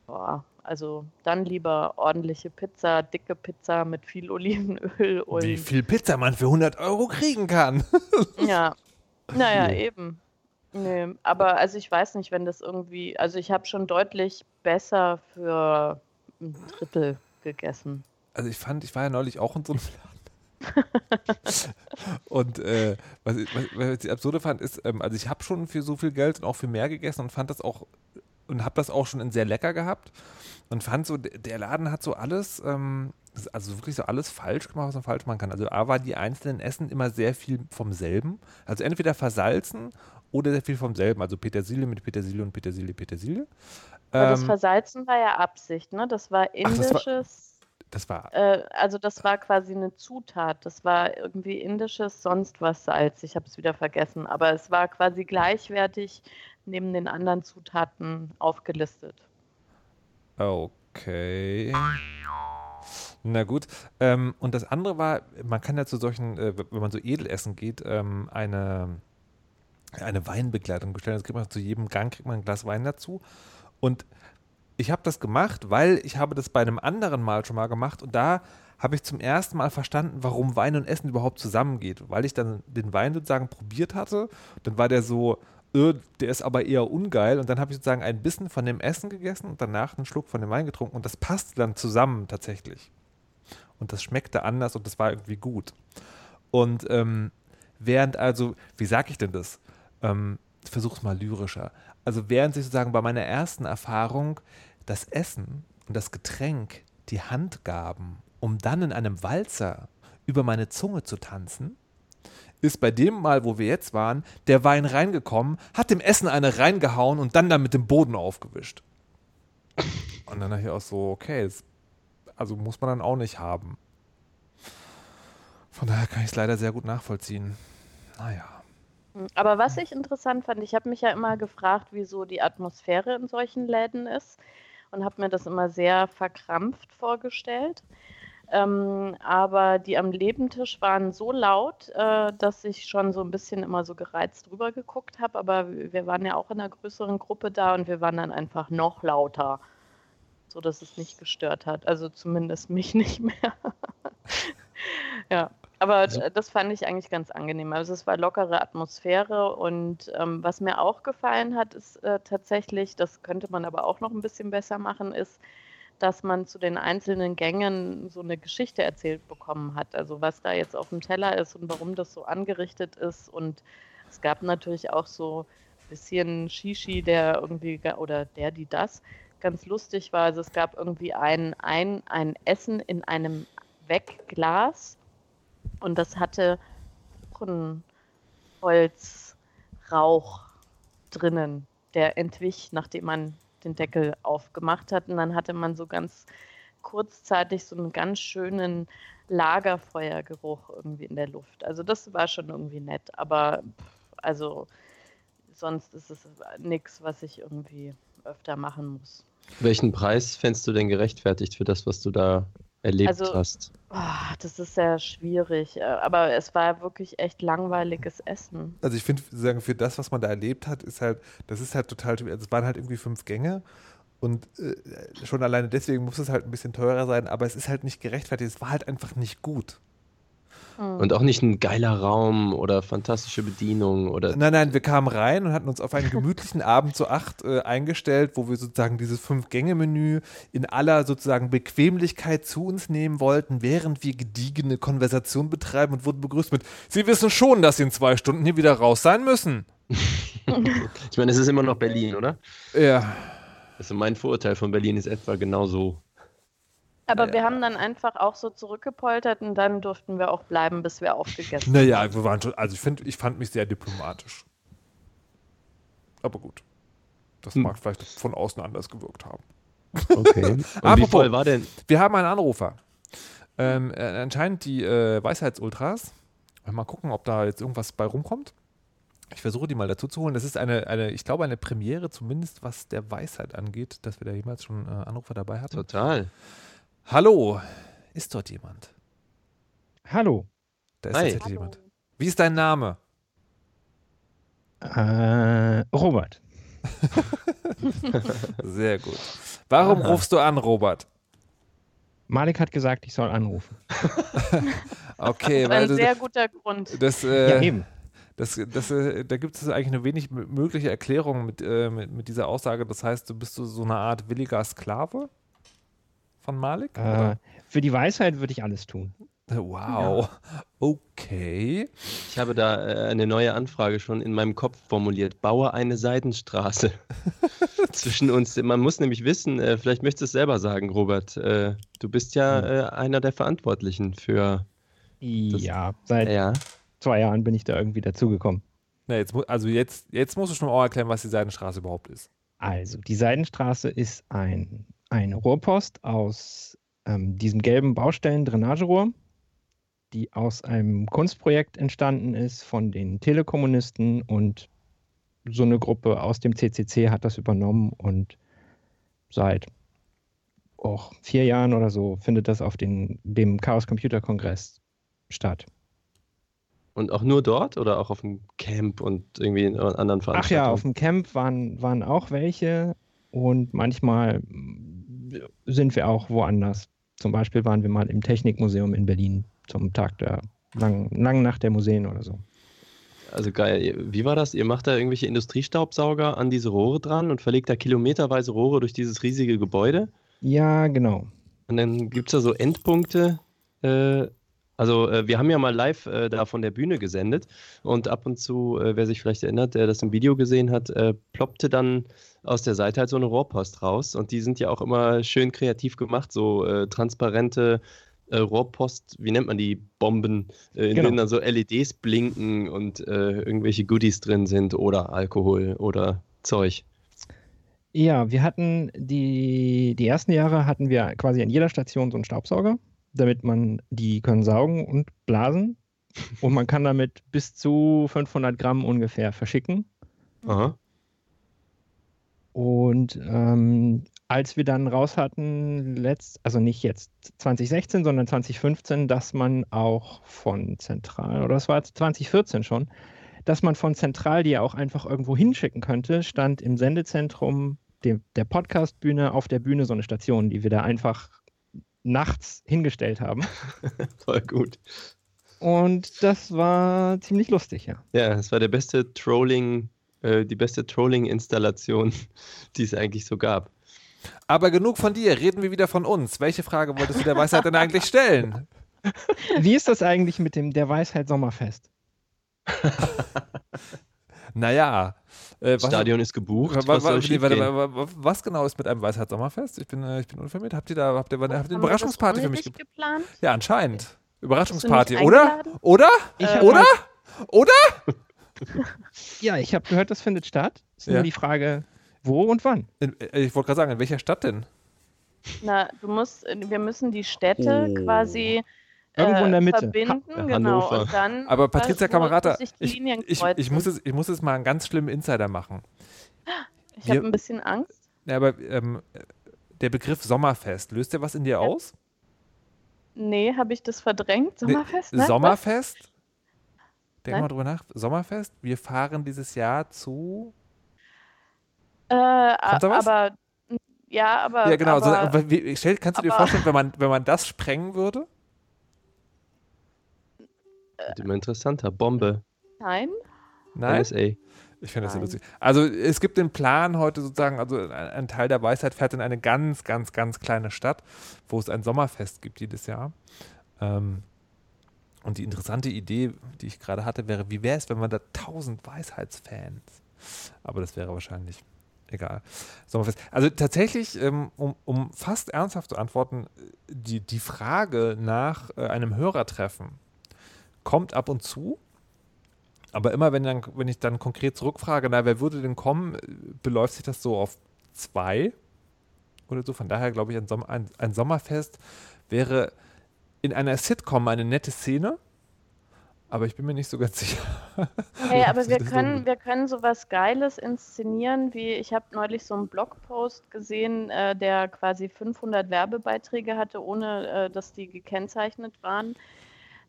boah, also dann lieber ordentliche Pizza, dicke Pizza mit viel <laughs> Olivenöl und. Wie viel Pizza man für 100 Euro kriegen kann. <laughs> ja, naja, eben. Nee, aber also ich weiß nicht, wenn das irgendwie, also ich habe schon deutlich besser für ein Drittel gegessen. Also ich fand, ich war ja neulich auch in so einem Laden. <laughs> und äh, was, ich, was, ich absurde fand, ist, ähm, also ich habe schon für so viel Geld und auch für mehr gegessen und fand das auch und habe das auch schon in sehr lecker gehabt und fand so, der Laden hat so alles, ähm, also wirklich so alles falsch gemacht, was man falsch machen kann. Also A war die einzelnen Essen immer sehr viel vom selben. Also entweder versalzen oder sehr viel vom selben. Also Petersilie mit Petersilie und Petersilie, Petersilie. Aber ähm, das Versalzen war ja Absicht, ne? Das war indisches. Ach, das war. Das war äh, also das war quasi eine Zutat. Das war irgendwie indisches, sonst was Salz. Ich habe es wieder vergessen. Aber es war quasi gleichwertig neben den anderen Zutaten aufgelistet. Okay. Na gut. Ähm, und das andere war, man kann ja zu solchen, äh, wenn man so Edelessen geht, ähm, eine, eine Weinbegleitung bestellen. Das kriegt man zu jedem Gang kriegt man ein Glas Wein dazu. Und ich habe das gemacht, weil ich habe das bei einem anderen Mal schon mal gemacht und da habe ich zum ersten Mal verstanden, warum Wein und Essen überhaupt zusammengeht. Weil ich dann den Wein sozusagen probiert hatte. Dann war der so, äh, der ist aber eher ungeil. Und dann habe ich sozusagen ein bisschen von dem Essen gegessen und danach einen Schluck von dem Wein getrunken. Und das passte dann zusammen tatsächlich. Und das schmeckte anders und das war irgendwie gut. Und ähm, während also, wie sage ich denn das? Ähm, versuch's mal lyrischer. Also während sich sozusagen bei meiner ersten Erfahrung das Essen und das Getränk die Hand gaben um dann in einem Walzer über meine Zunge zu tanzen, ist bei dem Mal, wo wir jetzt waren, der Wein reingekommen, hat dem Essen eine reingehauen und dann damit den Boden aufgewischt. Und dann dachte ich auch so, okay, das, also muss man dann auch nicht haben. Von daher kann ich es leider sehr gut nachvollziehen. Naja. Aber was ich interessant fand, ich habe mich ja immer gefragt, wieso die Atmosphäre in solchen Läden ist und habe mir das immer sehr verkrampft vorgestellt. Ähm, aber die am Lebentisch waren so laut, äh, dass ich schon so ein bisschen immer so gereizt drüber geguckt habe. Aber wir waren ja auch in einer größeren Gruppe da und wir waren dann einfach noch lauter, so dass es nicht gestört hat. Also zumindest mich <laughs> nicht mehr. ja. Aber ja. das fand ich eigentlich ganz angenehm. Also es war lockere Atmosphäre und ähm, was mir auch gefallen hat, ist äh, tatsächlich, das könnte man aber auch noch ein bisschen besser machen, ist, dass man zu den einzelnen Gängen so eine Geschichte erzählt bekommen hat. Also was da jetzt auf dem Teller ist und warum das so angerichtet ist. Und es gab natürlich auch so ein bisschen Shishi, der irgendwie, oder der, die das, ganz lustig war. Also es gab irgendwie ein, ein, ein Essen in einem Wegglas und das hatte einen Holzrauch drinnen, der entwich, nachdem man den Deckel aufgemacht hat. Und dann hatte man so ganz kurzzeitig so einen ganz schönen Lagerfeuergeruch irgendwie in der Luft. Also das war schon irgendwie nett. Aber also sonst ist es nichts, was ich irgendwie öfter machen muss. Welchen Preis fändest du denn gerechtfertigt für das, was du da erlebt also, hast? Oh, das ist sehr schwierig, äh, aber es war wirklich echt langweiliges Essen. Also ich finde, sagen für das, was man da erlebt hat, ist halt, das ist halt total, also es waren halt irgendwie fünf Gänge und äh, schon alleine deswegen muss es halt ein bisschen teurer sein, aber es ist halt nicht gerechtfertigt, es war halt einfach nicht gut. Und auch nicht ein geiler Raum oder fantastische Bedienung oder. Nein, nein, wir kamen rein und hatten uns auf einen gemütlichen Abend zu acht äh, eingestellt, wo wir sozusagen dieses Fünf-Gänge-Menü in aller sozusagen Bequemlichkeit zu uns nehmen wollten, während wir gediegene Konversation betreiben und wurden begrüßt mit: Sie wissen schon, dass Sie in zwei Stunden hier wieder raus sein müssen. <laughs> ich meine, es ist immer noch Berlin, oder? Ja. Also mein Vorurteil von Berlin ist etwa genauso. Aber ja. wir haben dann einfach auch so zurückgepoltert und dann durften wir auch bleiben, bis wir aufgegessen naja, haben. Naja, wir waren schon, also ich finde, ich fand mich sehr diplomatisch. Aber gut. Das hm. mag vielleicht von außen anders gewirkt haben. Okay. <laughs> Apropos, wie voll war denn? Wir haben einen Anrufer. Ähm, äh, anscheinend die äh, Weisheitsultras. Mal gucken, ob da jetzt irgendwas bei rumkommt. Ich versuche die mal dazu zu holen. Das ist eine, eine, ich glaube, eine Premiere, zumindest was der Weisheit angeht, dass wir da jemals schon äh, Anrufer dabei hatten. Total. Hallo, ist dort jemand? Hallo. Da ist Hi. tatsächlich jemand. Wie ist dein Name? Äh, Robert. <laughs> Sehr gut. Warum Aha. rufst du an, Robert? Malik hat gesagt, ich soll anrufen. <laughs> okay, das ist ein sehr guter Grund. Das, äh, ja, eben. Das, das, äh, da gibt es eigentlich eine wenig mögliche Erklärung mit, äh, mit, mit, dieser Aussage. Das heißt, du bist so eine Art williger Sklave? Von Malik? Äh, für die Weisheit würde ich alles tun. Wow. Ja. Okay. Ich habe da äh, eine neue Anfrage schon in meinem Kopf formuliert. Baue eine Seidenstraße <laughs> zwischen uns. Man muss nämlich wissen, äh, vielleicht möchtest du es selber sagen, Robert. Äh, du bist ja hm. einer der Verantwortlichen für. ja, seit ja. zwei Jahren bin ich da irgendwie dazugekommen. Na, jetzt, also jetzt, jetzt musst du schon mal auch erklären, was die Seidenstraße überhaupt ist. Also, die Seidenstraße ist ein eine Rohrpost aus ähm, diesem gelben Baustellen-Drainagerohr, die aus einem Kunstprojekt entstanden ist von den Telekommunisten und so eine Gruppe aus dem CCC hat das übernommen und seit auch vier Jahren oder so findet das auf den, dem Chaos Computer Kongress statt. Und auch nur dort oder auch auf dem Camp und irgendwie in anderen Veranstaltungen? Ach ja, auf dem Camp waren, waren auch welche und manchmal sind wir auch woanders. Zum Beispiel waren wir mal im Technikmuseum in Berlin zum Tag der langen, langen Nacht der Museen oder so. Also geil. Wie war das? Ihr macht da irgendwelche Industriestaubsauger an diese Rohre dran und verlegt da kilometerweise Rohre durch dieses riesige Gebäude? Ja, genau. Und dann gibt es da so Endpunkte. Äh, also äh, wir haben ja mal live äh, da von der Bühne gesendet und ab und zu, äh, wer sich vielleicht erinnert, der das im Video gesehen hat, äh, ploppte dann aus der Seite halt so eine Rohrpost raus und die sind ja auch immer schön kreativ gemacht, so äh, transparente Rohrpost, wie nennt man die Bomben, in genau. denen dann so LEDs blinken und irgendwelche Goodies drin sind oder Alkohol oder Zeug. Ja, wir hatten die, die ersten Jahre hatten wir quasi an jeder Station so einen Staubsauger, damit man, die können saugen und blasen und man kann damit bis zu 500 Gramm ungefähr verschicken. Aha. Und ähm, als wir dann raus hatten, letzt, also nicht jetzt 2016, sondern 2015, dass man auch von Zentral, oder das war 2014 schon, dass man von Zentral die ja auch einfach irgendwo hinschicken könnte, stand im Sendezentrum dem, der Podcastbühne auf der Bühne so eine Station, die wir da einfach nachts hingestellt haben. <laughs> Voll gut. Und das war ziemlich lustig, ja. Ja, es war der beste Trolling, äh, die beste Trolling-Installation, <laughs> die es eigentlich so gab. Aber genug von dir, reden wir wieder von uns. Welche Frage wolltest du der Weisheit denn eigentlich stellen? Wie ist das eigentlich mit dem der Weisheit Sommerfest? <laughs> naja, äh, Stadion ist gebucht. Was, was, nee, warte, was, genau ist mit einem Weisheit Sommerfest? Ich bin, äh, ich bin unvermittelt. Habt ihr da habt ihr, habt ihr eine Überraschungsparty für mich geplant? Ja, anscheinend. Überraschungsparty, oder? Oder? Äh, oder? Oder? <laughs> ja, ich habe gehört, das findet statt. Ist ja. nur die Frage, wo und wann? In, äh, ich wollte gerade sagen, in welcher Stadt denn? Na, du musst, wir müssen die Städte oh. quasi Irgendwo in der Mitte. Verbinden, ha genau. Und dann Aber Patricia Kamerata, ich, ich, ich, muss es, ich muss es mal einen ganz schlimmen Insider machen. Ich habe ein bisschen Angst. Ja, aber ähm, der Begriff Sommerfest, löst der was in dir ja. aus? Nee, habe ich das verdrängt? Sommerfest? Ne? Sommerfest? Was? Denk Nein? mal drüber nach. Sommerfest, wir fahren dieses Jahr zu. Äh, aber. Ja, aber. Ja, genau. Aber, so, wie, kannst du dir vorstellen, wenn man, wenn man das sprengen würde? Wird immer interessanter. Bombe. Nein. Nein. NSA. Ich finde das sehr lustig. Also es gibt den Plan heute sozusagen, also ein, ein, Teil der Weisheit fährt in eine ganz, ganz, ganz kleine Stadt, wo es ein Sommerfest gibt jedes Jahr. Ähm, und die interessante Idee, die ich gerade hatte, wäre, wie wäre es, wenn man da tausend Weisheitsfans, aber das wäre wahrscheinlich egal. Sommerfest. Also tatsächlich, ähm, um, um fast ernsthaft zu antworten, die, die Frage nach äh, einem Hörertreffen kommt ab und zu. Aber immer, wenn, dann, wenn ich dann konkret zurückfrage, na, wer würde denn kommen, beläuft sich das so auf zwei oder so. Von daher glaube ich, ein, Sommer, ein, ein Sommerfest wäre in einer Sitcom eine nette Szene, aber ich bin mir nicht so ganz <laughs> sicher. Hey, aber wir können, so wir können sowas Geiles inszenieren, wie ich habe neulich so einen Blogpost gesehen, äh, der quasi 500 Werbebeiträge hatte, ohne äh, dass die gekennzeichnet waren.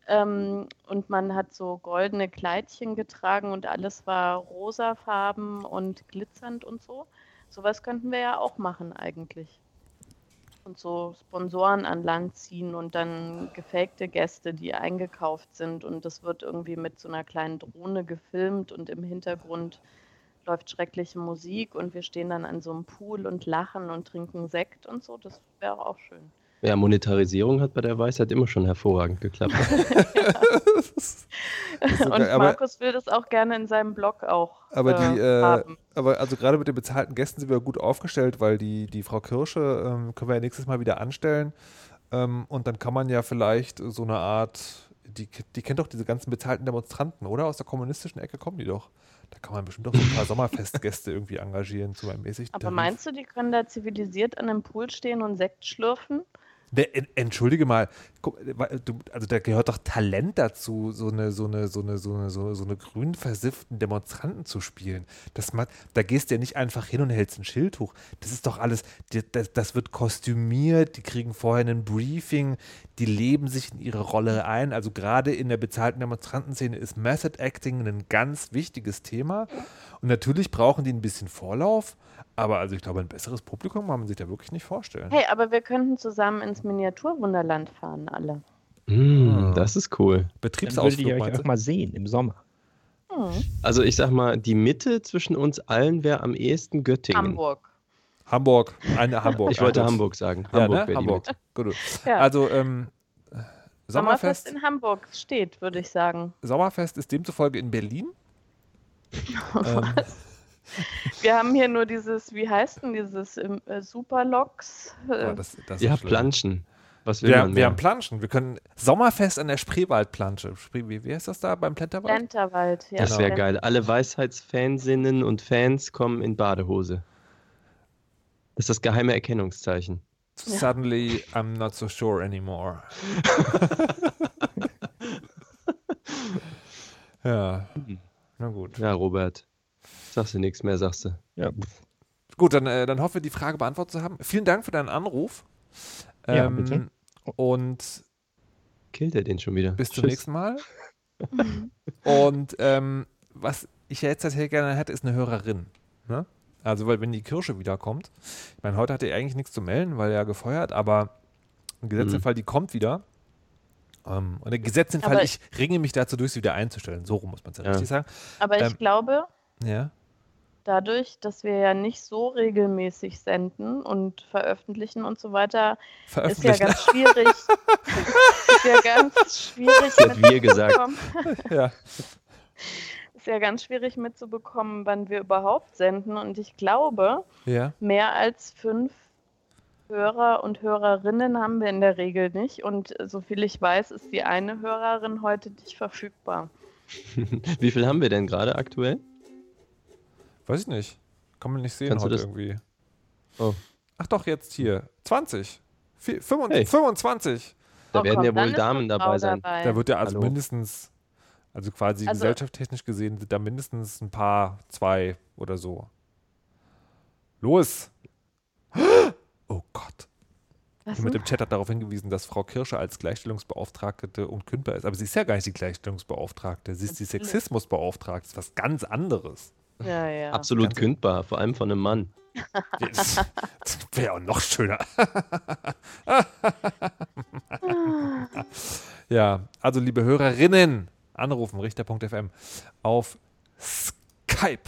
Ähm, und man hat so goldene Kleidchen getragen und alles war rosafarben und glitzernd und so. Sowas könnten wir ja auch machen eigentlich. Und so Sponsoren an Land ziehen und dann gefakte Gäste, die eingekauft sind. Und das wird irgendwie mit so einer kleinen Drohne gefilmt und im Hintergrund läuft schreckliche Musik und wir stehen dann an so einem Pool und lachen und trinken Sekt und so. Das wäre auch schön. Ja, Monetarisierung hat bei der Weisheit immer schon hervorragend geklappt. <laughs> und Markus will das auch gerne in seinem Blog auch. Aber die, äh, haben. aber also gerade mit den bezahlten Gästen sind wir gut aufgestellt, weil die, die Frau Kirsche ähm, können wir ja nächstes Mal wieder anstellen. Ähm, und dann kann man ja vielleicht so eine Art, die, die kennt doch diese ganzen bezahlten Demonstranten, oder? Aus der kommunistischen Ecke kommen die doch. Da kann man bestimmt auch so ein paar <laughs> Sommerfestgäste irgendwie engagieren zu einem mäßigen Aber Tarif. meinst du, die können da zivilisiert an einem Pool stehen und Sekt schlürfen? Entschuldige mal, also da gehört doch Talent dazu, so eine, so eine, so eine, so eine, so, so eine grün versifften Demonstranten zu spielen. Das man, da gehst du ja nicht einfach hin und hältst ein Schild hoch. Das ist doch alles, das, das wird kostümiert, die kriegen vorher ein Briefing, die leben sich in ihre Rolle ein. Also gerade in der bezahlten Demonstrantenszene ist Method Acting ein ganz wichtiges Thema. Und natürlich brauchen die ein bisschen Vorlauf, aber also ich glaube, ein besseres Publikum kann man sich da wirklich nicht vorstellen. Hey, aber wir könnten zusammen ins Miniaturwunderland fahren, alle. Mm, das ist cool. Betriebsausflug. Dann würdet ihr euch auch mal sehen im Sommer. Hm. Also ich sag mal, die Mitte zwischen uns allen wäre am ehesten Göttingen. Hamburg. Hamburg, eine <laughs> Hamburg. Ich wollte Hamburg sagen. Ja, Hamburg ne? Hamburg. Gut. <laughs> Ja. Also ähm, Sommerfest, Sommerfest in Hamburg steht, würde ich sagen. Sommerfest ist demzufolge in Berlin. <laughs> ähm, Wir haben hier nur dieses, wie heißt denn dieses äh, Superloks? Äh, oh, Ja, schlimm. Planschen. Was will Wir, man wir haben Planschen. Wir können Sommerfest an der Spreewaldplansche. Spree, wie, wie heißt das da beim Plenterwald? Plenterwald. Ja, Das wäre Plen- geil. Alle Weisheitsfansinnen und Fans kommen in Badehose. Das ist das geheime Erkennungszeichen. Suddenly I'm not so sure anymore. <laughs> <laughs> ja. Na gut. Ja, Robert. Sagst du nichts mehr, sagst du. Ja, Gut, dann, äh, dann hoffen wir, die Frage beantwortet zu haben. Vielen Dank für deinen Anruf. Ja, bitte. Und Killt er den schon wieder? bis zum Tschüss. nächsten Mal. <laughs> und ähm, was ich ja jetzt tatsächlich gerne hätte, ist eine Hörerin. Ne? Also, weil wenn die Kirsche wiederkommt, ich meine, heute hat er eigentlich nichts zu melden, weil er ja gefeuert, aber im gesetzten Mhm. Fall, die kommt wieder. Ähm, und im gesetzten Fall, Aber- ich ringe mich dazu durch, sie wieder einzustellen. So rum muss man es ja, Ja. richtig sagen. Aber ich Ähm, glaube, Ja. Dadurch, dass wir ja nicht so regelmäßig senden und veröffentlichen und so weiter, ist ja ganz schwierig. <laughs> ist ja ganz schwierig Das hat wir gesagt. mitzubekommen. ja. Ist ja ganz schwierig mitzubekommen, wann wir überhaupt senden. Und ich glaube, ja. mehr als fünf Hörer und Hörerinnen haben wir in der Regel nicht. Und soviel ich weiß, ist die eine Hörerin heute nicht verfügbar. <laughs> Wie viel haben wir denn gerade aktuell? Weiß ich nicht. Kann man nicht sehen Kannst heute irgendwie. Oh. Ach doch, jetzt hier. 20. Vi- 25, Hey. 25. Da Oh, werden komm, ja wohl Damen dabei sein. dabei. Da wird ja also Hallo. mindestens, also quasi Also- gesellschaftstechnisch gesehen, sind da mindestens ein paar, zwei oder so. Los! Oh Gott. Was Mit denn? dem Chat hat darauf hingewiesen, dass Frau Kirsche als Gleichstellungsbeauftragte unkündbar ist. Aber sie ist ja gar nicht die Gleichstellungsbeauftragte. Sie ist die. Sexismusbeauftragte. Das ist was ganz anderes. Ja, ja. Absolut Ganz- kündbar, vor allem von einem Mann. <laughs> Das, wäre auch noch schöner. <laughs> ja, also liebe Hörerinnen, anrufen, richter.fm auf Skype.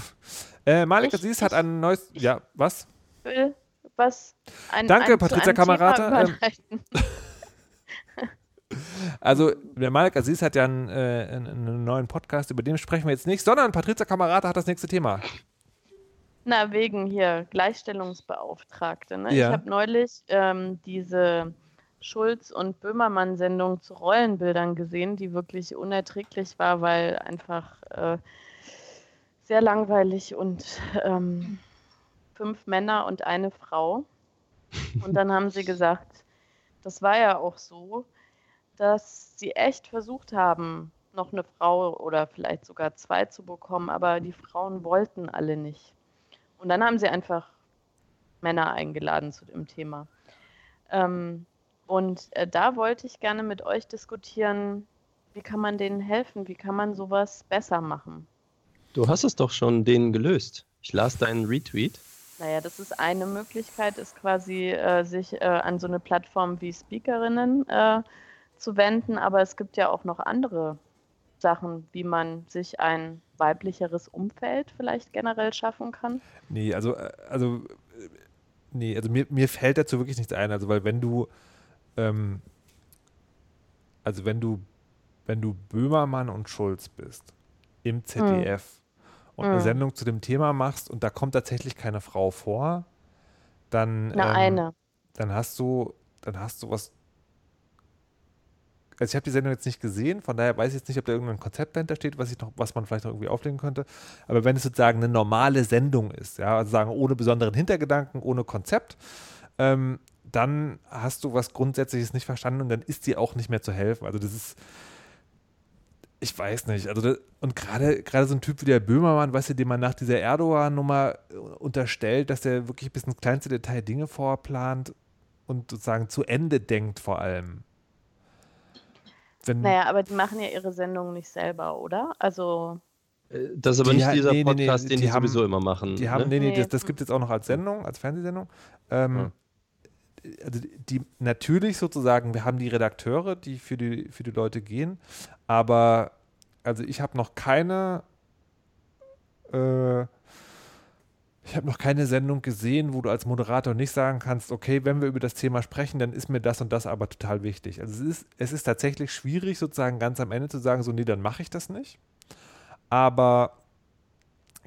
Äh, Malik Ich- Aziz hat ein neues. Ja, was? will was ein, Danke, ein, Patricia Kamerata, ähm. <laughs> Also, der Malik Aziz hat ja einen, äh, einen, neuen Podcast, über den sprechen wir jetzt nicht, sondern Patricia Kamerata hat das nächste Thema. Na, wegen hier Gleichstellungsbeauftragte. Ne? Ja. Ich habe neulich ähm, diese Schulz- und Böhmermann-Sendung zu Rollenbildern gesehen, die wirklich unerträglich war, weil einfach äh, sehr langweilig und ähm, fünf Männer und eine Frau. Und dann haben sie gesagt, das war ja auch so, dass sie echt versucht haben, noch eine Frau oder vielleicht sogar zwei zu bekommen, aber die Frauen wollten alle nicht. Und dann haben sie einfach Männer eingeladen zu dem Thema. Ähm, und äh, da wollte ich gerne mit euch diskutieren, wie kann man denen helfen, wie kann man sowas besser machen. Du hast es doch schon denen gelöst. Ich las deinen Retweet. Naja, das ist eine Möglichkeit, ist quasi äh, sich äh, an so eine Plattform wie Speakerinnen äh, zu wenden, aber es gibt ja auch noch andere Sachen, wie man sich ein weiblicheres Umfeld vielleicht generell schaffen kann. Nee, also, äh, also, nee, also mir, mir fällt dazu wirklich nichts ein. Also, weil wenn du, ähm, also wenn du, wenn du Böhmermann und Schulz bist im ZDF und eine Mhm. Sendung zu dem Thema machst und da kommt tatsächlich keine Frau vor, dann, Na, ähm, eine. dann hast du, dann hast du was. Also ich habe die Sendung jetzt nicht gesehen, von daher weiß ich jetzt nicht, ob da irgendein Konzept dahinter steht, was ich noch, was man vielleicht noch irgendwie auflegen könnte. Aber wenn es sozusagen eine normale Sendung ist, ja, also sagen ohne besonderen Hintergedanken, ohne Konzept, ähm, dann hast du was Grundsätzliches nicht verstanden und dann ist dir auch nicht mehr zu helfen. Also das ist, ich weiß nicht. Also das, und gerade gerade so ein Typ wie der Böhmermann, weißt du, dem man nach dieser Erdogan-Nummer unterstellt, dass er wirklich bis ins kleinste Detail Dinge vorplant und sozusagen zu Ende denkt vor allem. Wenn, naja, aber die machen ja ihre Sendungen nicht selber, oder? Also äh, das ist aber nicht dieser nee, Podcast, nee, den die, die haben, sowieso immer machen. Die haben, ne? nee, nee, das, das gibt es jetzt auch noch als Sendung, als Fernsehsendung. Ähm, hm. Also die natürlich sozusagen, wir haben die Redakteure, die für die, für die Leute gehen, aber also ich habe noch keine äh, ich habe noch keine Sendung gesehen, wo du als Moderator nicht sagen kannst, okay, wenn wir über das Thema sprechen, dann ist mir das und das aber total wichtig. Also es ist, es ist tatsächlich schwierig, sozusagen ganz am Ende zu sagen, so, nee, dann mache ich das nicht. Aber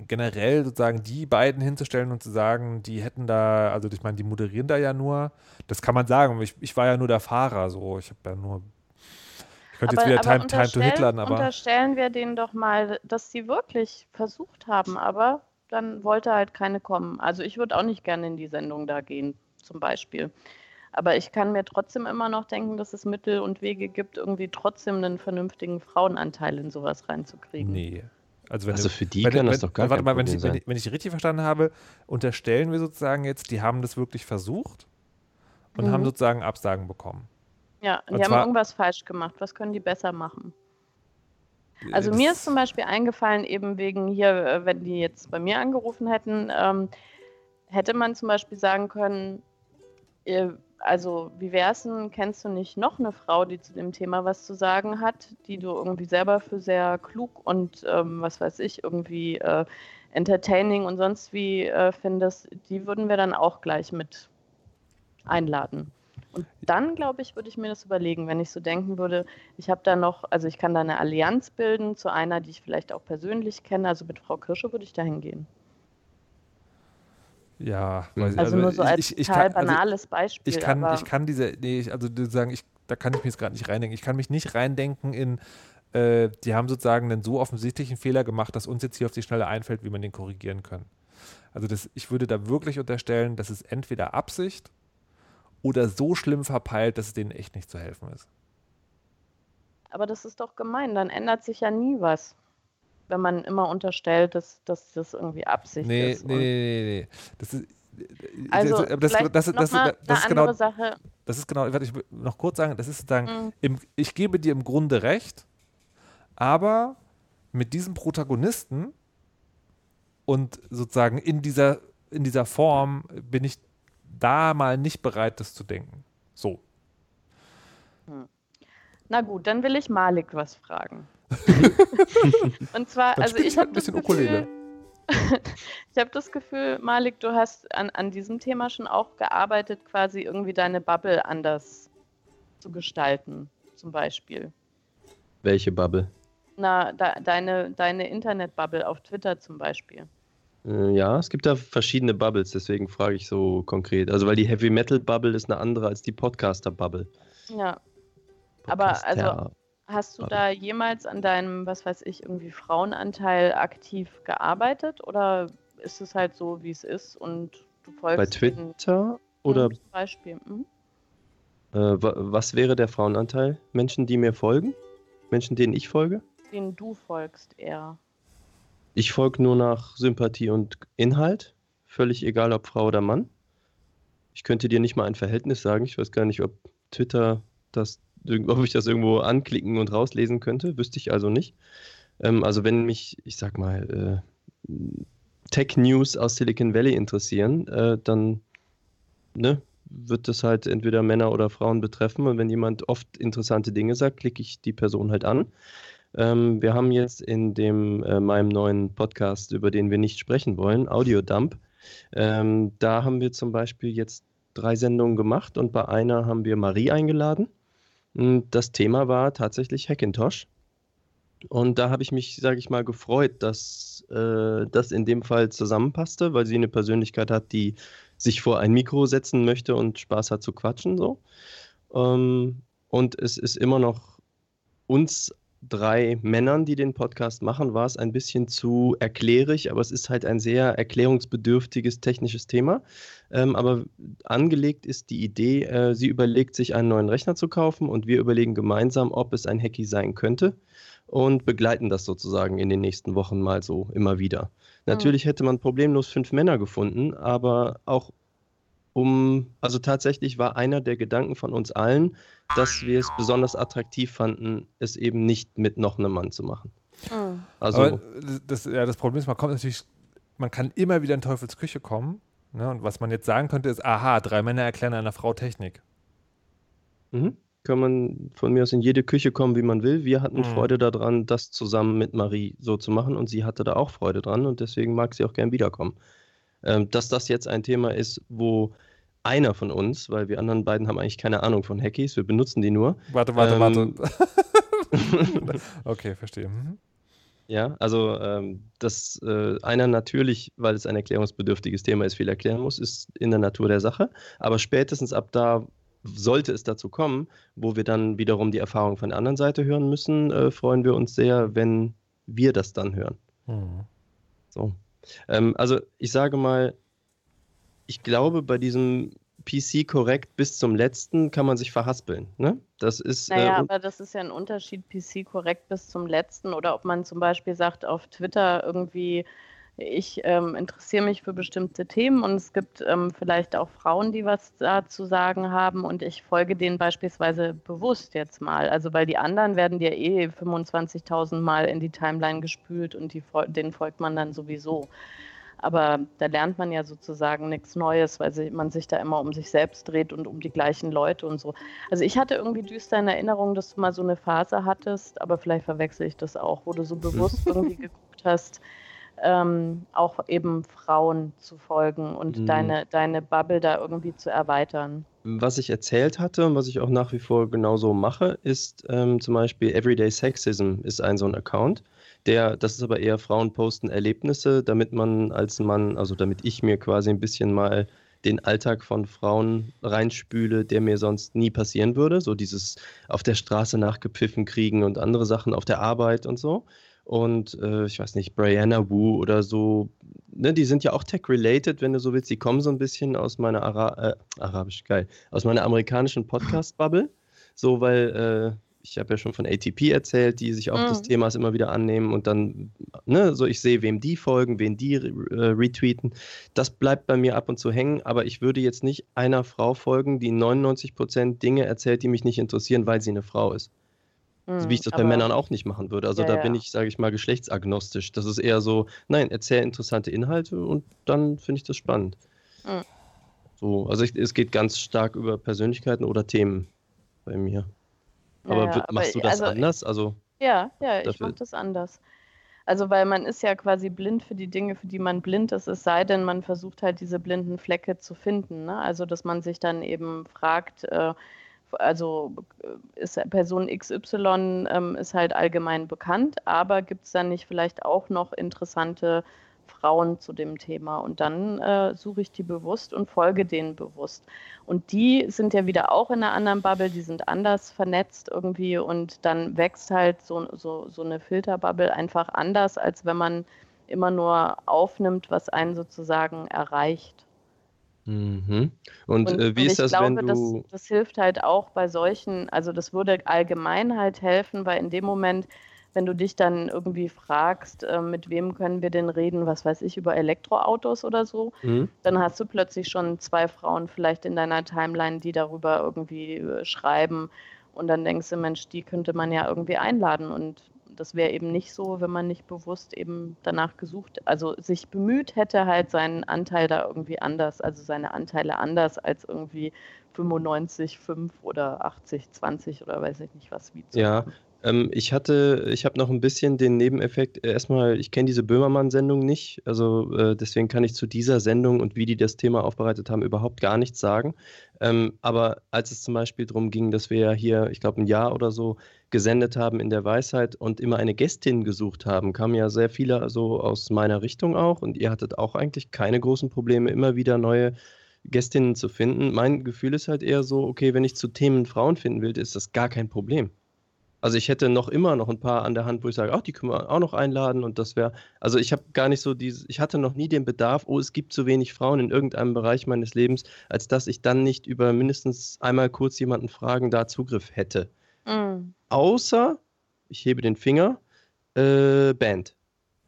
generell sozusagen die beiden hinzustellen und zu sagen, die hätten da, also ich meine, die moderieren da ja nur, das kann man sagen, ich, ich war ja nur der Fahrer, so, ich habe ja nur ich könnte aber, jetzt wieder Time, Time to Hitler, aber. Unterstellen wir denen doch mal, dass sie wirklich versucht haben, aber dann wollte halt keine kommen. Also ich würde auch nicht gerne in die Sendung da gehen, zum Beispiel. Aber ich kann mir trotzdem immer noch denken, dass es Mittel und Wege gibt, irgendwie trotzdem einen vernünftigen Frauenanteil in sowas reinzukriegen. Nee. Also, also für die wenn, kann wenn, das doch gar warte mal, wenn ich, wenn, ich, wenn ich richtig verstanden habe, unterstellen wir sozusagen jetzt, die haben das wirklich versucht und mhm. haben sozusagen Absagen bekommen. Ja, und die haben irgendwas falsch gemacht. Was können die besser machen? Also mir ist zum Beispiel eingefallen, eben wegen hier, äh, wenn die jetzt bei mir angerufen hätten, ähm, hätte man zum Beispiel sagen können, äh, also wie wär's denn, kennst du nicht noch eine Frau, die zu dem Thema was zu sagen hat, die du irgendwie selber für sehr klug und ähm, was weiß ich, irgendwie äh, entertaining und sonst wie äh, findest, die würden wir dann auch gleich mit einladen. Und dann, glaube ich, würde ich mir das überlegen, wenn ich so denken würde, ich habe da noch, also ich kann da eine Allianz bilden zu einer, die ich vielleicht auch persönlich kenne. Also mit Frau Kirsche würde ich da hingehen. Ja, also, also nur so als ich, ich, ich total kann, also banales also Beispiel. Ich kann, ich kann diese, nee, ich, also sagen, ich, da kann ich mich jetzt gerade nicht reindenken. Ich kann mich nicht reindenken in, äh, die haben sozusagen einen so offensichtlichen Fehler gemacht, dass uns jetzt hier auf die Schnelle einfällt, wie man den korrigieren kann. Also das, ich würde da wirklich unterstellen, dass es entweder Absicht oder so schlimm verpeilt, dass es denen echt nicht zu helfen ist. Aber das ist doch gemein, dann ändert sich ja nie was. Wenn man immer unterstellt, dass, dass das irgendwie Absicht nee, ist. Nee, nee, nee, nee. Das ist, also, das, das, das, das, das, das ist genau, Sache. Das ist genau, ich will noch kurz sagen, das ist sozusagen, mhm. im, ich gebe dir im Grunde recht, aber mit diesem Protagonisten und sozusagen in dieser, in dieser Form bin ich da mal nicht bereit, das zu denken. So. Hm. Na gut, dann will ich Malik was fragen. <laughs> Und zwar, dann also ich halt ein bisschen Gefühl, Ukulele. <laughs> ich habe das Gefühl, Malik, du hast an, an diesem Thema schon auch gearbeitet, quasi irgendwie deine Bubble anders zu gestalten, zum Beispiel. Welche Bubble? Na, da, deine, deine Internet-Bubble auf Twitter zum Beispiel. Äh, ja, es gibt da verschiedene Bubbles, deswegen frage ich so konkret. Also, weil die Heavy Metal Bubble ist eine andere als die Podcaster Bubble. Ja. Aber also hast du da jemals an deinem, was weiß ich, irgendwie Frauenanteil aktiv gearbeitet oder ist es halt so, wie es ist und du folgst Bei Twitter oder zum Beispiel? Mhm. Äh, was wäre der Frauenanteil? Menschen, die mir folgen? Menschen, denen ich folge? Denen du folgst eher. Ich folge nur nach Sympathie und Inhalt, völlig egal ob Frau oder Mann. Ich könnte dir nicht mal ein Verhältnis sagen. Ich weiß gar nicht, ob Twitter das, ob ich das irgendwo anklicken und rauslesen könnte. Wüsste ich also nicht. Ähm, also wenn mich, ich sag mal, äh, Tech-News aus Silicon Valley interessieren, äh, dann ne, wird das halt entweder Männer oder Frauen betreffen. Und wenn jemand oft interessante Dinge sagt, klicke ich die Person halt an. Ähm, wir haben jetzt in dem, äh, meinem neuen Podcast, über den wir nicht sprechen wollen, Audiodump, ähm, da haben wir zum Beispiel jetzt drei Sendungen gemacht und bei einer haben wir Marie eingeladen. Und das Thema war tatsächlich Hackintosh. Und da habe ich mich, sage ich mal, gefreut, dass äh, das in dem Fall zusammenpasste, weil sie eine Persönlichkeit hat, die sich vor ein Mikro setzen möchte und Spaß hat zu quatschen. So. Ähm, und es ist immer noch uns drei Männern, die den Podcast machen, war es ein bisschen zu erklärig, aber es ist halt ein sehr erklärungsbedürftiges technisches Thema. Ähm, aber angelegt ist die Idee, äh, sie überlegt sich einen neuen Rechner zu kaufen und wir überlegen gemeinsam, ob es ein Hacky sein könnte und begleiten das sozusagen in den nächsten Wochen mal so immer wieder. Mhm. Natürlich hätte man problemlos fünf Männer gefunden, aber auch um, also tatsächlich war einer der Gedanken von uns allen, dass wir es besonders attraktiv fanden, es eben nicht mit noch einem Mann zu machen. Mhm. Also Aber das, ja, das Problem ist, man kommt natürlich, man kann immer wieder in Teufels Küche kommen. Ne? Und was man jetzt sagen könnte, ist, aha, drei Männer erklären einer Frau Technik. Mhm. Kann man von mir aus in jede Küche kommen, wie man will. Wir hatten mhm. Freude daran, das zusammen mit Marie so zu machen und sie hatte da auch Freude dran und deswegen mag sie auch gern wiederkommen. Ähm, dass das jetzt ein Thema ist, wo einer von uns, weil wir anderen beiden haben eigentlich keine Ahnung von Hackies, wir benutzen die nur. Warte, warte, ähm, warte. <laughs> okay, verstehe. Mhm. Ja, also ähm, dass äh, einer natürlich, weil es ein erklärungsbedürftiges Thema ist, viel erklären muss, ist in der Natur der Sache. Aber spätestens ab da sollte es dazu kommen, wo wir dann wiederum die Erfahrung von der anderen Seite hören müssen, äh, freuen wir uns sehr, wenn wir das dann hören. Mhm. So. Ähm, also ich sage mal, ich glaube, bei diesem PC korrekt bis zum letzten kann man sich verhaspeln. Ne? Das ist. Naja, äh, aber das ist ja ein Unterschied, PC korrekt bis zum letzten. Oder ob man zum Beispiel sagt, auf Twitter irgendwie, ich ähm, interessiere mich für bestimmte Themen und es gibt ähm, vielleicht auch Frauen, die was da zu sagen haben und ich folge denen beispielsweise bewusst jetzt mal. Also, weil die anderen werden dir eh 25.000 Mal in die Timeline gespült und die, denen folgt man dann sowieso. Aber da lernt man ja sozusagen nichts Neues, weil man sich da immer um sich selbst dreht und um die gleichen Leute und so. Also ich hatte irgendwie düster in Erinnerung, dass du mal so eine Phase hattest, aber vielleicht verwechsel ich das auch, wo du so bewusst irgendwie <laughs> geguckt hast, ähm, auch eben Frauen zu folgen und mhm. deine, deine Bubble da irgendwie zu erweitern. Was ich erzählt hatte und was ich auch nach wie vor genauso mache, ist ähm, zum Beispiel Everyday Sexism ist ein so ein Account. Der, das ist aber eher Frauen posten Erlebnisse, damit man als Mann, also damit ich mir quasi ein bisschen mal den Alltag von Frauen reinspüle, der mir sonst nie passieren würde. So dieses auf der Straße nachgepfiffen kriegen und andere Sachen auf der Arbeit und so. Und äh, ich weiß nicht, Brianna Wu oder so, ne, die sind ja auch tech-related, wenn du so willst. Die kommen so ein bisschen aus meiner Ara äh, arabisch, geil, aus meiner amerikanischen Podcast-Bubble. So, weil äh, ich habe ja schon von ATP erzählt, die sich auch mhm. des Themas immer wieder annehmen und dann, ne, so ich sehe, wem die folgen, wen die äh, retweeten. Das bleibt bei mir ab und zu hängen, aber ich würde jetzt nicht einer Frau folgen, die 99% Dinge erzählt, die mich nicht interessieren, weil sie eine Frau ist. Mhm, wie ich das bei Männern auch nicht machen würde. Also ja, da bin ich, sage ich mal, geschlechtsagnostisch. Das ist eher so, nein, erzähl interessante Inhalte und dann finde ich das spannend. Mhm. So, also ich, es geht ganz stark über Persönlichkeiten oder Themen bei mir. Aber ja, machst du das also, anders? Also, ja, ja, ich mache das anders. Also, weil man ist ja quasi blind für die Dinge, für die man blind ist, es sei denn, man versucht halt diese blinden Flecke zu finden. Ne? Also, dass man sich dann eben fragt, äh, also äh, ist Person XY ähm, ist halt allgemein bekannt, aber gibt es dann nicht vielleicht auch noch interessante Frauen zu dem Thema. Und dann äh, suche ich die bewusst und folge denen bewusst. Und die sind ja wieder auch in einer anderen Bubble, die sind anders vernetzt irgendwie und dann wächst halt so, so, so eine Filterbubble einfach anders, als wenn man immer nur aufnimmt, was einen sozusagen erreicht. Mhm. Und, und, äh, wie ist das, glaube, wenn du... Das, das hilft halt auch bei solchen, also das würde allgemein halt helfen, weil in dem Moment, wenn du dich dann irgendwie fragst, äh, mit wem können wir denn reden, was weiß ich, über Elektroautos oder so, mhm. dann hast du plötzlich schon zwei Frauen vielleicht in deiner Timeline, die darüber irgendwie äh, schreiben. Und dann denkst du, Mensch, die könnte man ja irgendwie einladen. Und das wäre eben nicht so, wenn man nicht bewusst eben danach gesucht, also sich bemüht hätte, halt seinen Anteil da irgendwie anders, also seine Anteile anders als irgendwie 95, 5 oder 80, 20 oder weiß ich nicht was wie zu Ja. Ähm, ich hatte, ich habe noch ein bisschen den Nebeneffekt. Äh, erstmal, ich kenne diese Böhmermann-Sendung nicht, also äh, deswegen kann ich zu dieser Sendung und wie die das Thema aufbereitet haben, überhaupt gar nichts sagen. Ähm, aber als es zum Beispiel darum ging, dass wir ja hier, ich glaube, ein Jahr oder so gesendet haben in der Weisheit und immer eine Gästin gesucht haben, kamen ja sehr viele so aus meiner Richtung auch und ihr hattet auch eigentlich keine großen Probleme, immer wieder neue Gästinnen zu finden. Mein Gefühl ist halt eher so, okay, wenn ich zu Themen Frauen finden will, ist das gar kein Problem. Also ich hätte noch immer noch ein paar an der Hand, wo ich sage, ach, die können wir auch noch einladen und das wäre, also ich habe gar nicht so diese, ich hatte noch nie den Bedarf, oh, es gibt zu wenig Frauen in irgendeinem Bereich meines Lebens, als dass ich dann nicht über mindestens einmal kurz jemanden fragen, da Zugriff hätte. Mhm. Außer, ich hebe den Finger, äh, Band.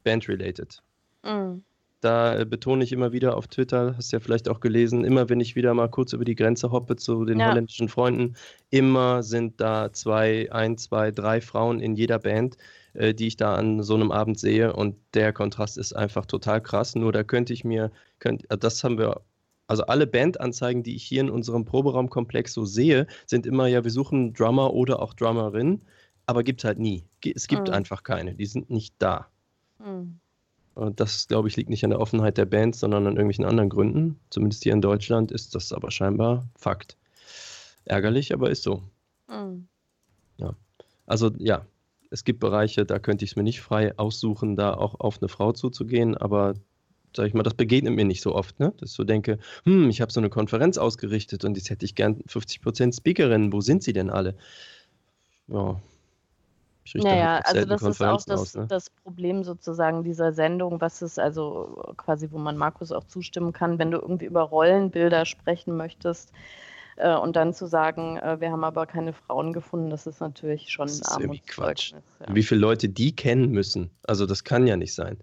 Band-related. Mhm. Da äh, betone ich immer wieder auf Twitter, hast du ja vielleicht auch gelesen, immer wenn ich wieder mal kurz über die Grenze hoppe zu den ja. holländischen Freunden, immer sind da zwei, ein, zwei, drei Frauen in jeder Band, äh, die ich da an so einem Abend sehe und der Kontrast ist einfach total krass. Nur da könnte ich mir, könnt, äh, das haben wir also alle Bandanzeigen, die ich hier in unserem Proberaumkomplex so sehe, sind immer ja, wir suchen Drummer oder auch Drummerin, aber gibt halt nie. Es gibt mhm. einfach keine, die sind nicht da. Mhm. Und das, glaube ich, liegt nicht an der Offenheit der Bands, sondern an irgendwelchen anderen Gründen. Zumindest hier in Deutschland ist das aber scheinbar Fakt. Ärgerlich, aber ist so. Mhm. Ja. Also ja, es gibt Bereiche, da könnte ich es mir nicht frei aussuchen, da auch auf eine Frau zuzugehen, aber sag ich mal, das begegnet mir nicht so oft, ne? Dass ich so denke, hm, ich habe so eine Konferenz ausgerichtet und jetzt hätte ich gern 50% Speakerinnen, wo sind sie denn alle? Ja, naja, also das ist auch das, aus, ne? das Problem sozusagen dieser Sendung, was ist also quasi, wo man Markus auch zustimmen kann, wenn du irgendwie über Rollenbilder sprechen möchtest äh, und dann zu sagen, äh, wir haben aber keine Frauen gefunden, das ist natürlich schon das ist irgendwie Quatsch. Ja. Wie viele Leute die kennen müssen, also das kann ja nicht sein.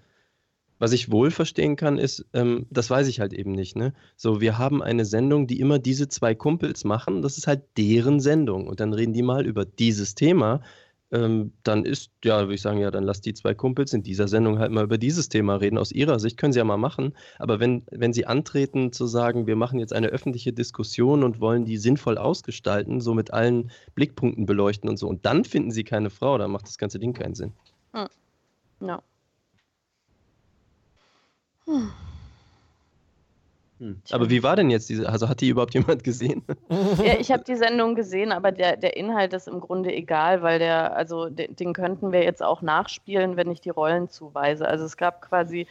Was ich wohl verstehen kann, ist, ähm, das weiß ich halt eben nicht. Ne? So, wir haben eine Sendung, die immer diese zwei Kumpels machen. Das ist halt deren Sendung. Und dann reden die mal über dieses Thema ähm, dann ist, ja, würde ich sagen, ja, dann lass die zwei Kumpels in dieser Sendung halt mal über dieses Thema reden. Aus ihrer Sicht können sie ja mal machen. Aber wenn, wenn sie antreten zu sagen, wir machen jetzt eine öffentliche Diskussion und wollen die sinnvoll ausgestalten, so mit allen Blickpunkten beleuchten und so, und dann finden sie keine Frau, dann macht das ganze Ding keinen Sinn. Hm. No. Hm. Hm. Aber wie war denn jetzt diese, also hat die überhaupt jemand gesehen? <laughs> Ja, ich habe die Sendung gesehen, aber der, der Inhalt ist im Grunde egal, weil der, also den, den könnten wir jetzt auch nachspielen, wenn ich die Rollen zuweise. Also es gab quasi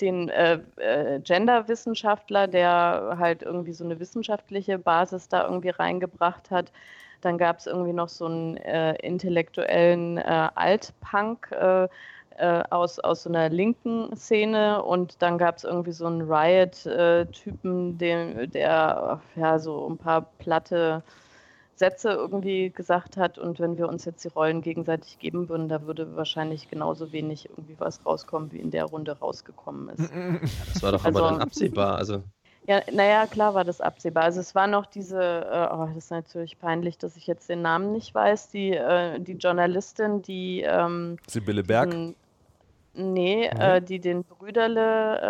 den äh, äh, Gender-Wissenschaftler, der halt irgendwie so eine wissenschaftliche Basis da irgendwie reingebracht hat. Dann gab es irgendwie noch so einen äh, intellektuellen äh, Altpunk, äh, äh, aus, aus so einer linken Szene und dann gab es irgendwie so einen Riot-Typen, der ja so ein paar platte Sätze irgendwie gesagt hat und wenn wir uns jetzt die Rollen gegenseitig geben würden, da würde wahrscheinlich genauso wenig irgendwie was rauskommen, wie in der Runde rausgekommen ist. <laughs> Das war doch also, aber dann absehbar, also. Ja, naja, klar war das absehbar. Also es war noch diese, äh, oh, das ist natürlich peinlich, dass ich jetzt den Namen nicht weiß, die, äh, die Journalistin, die ähm, Sibylle Berg. Diesen, Nee, mhm. äh, die den Brüderle äh,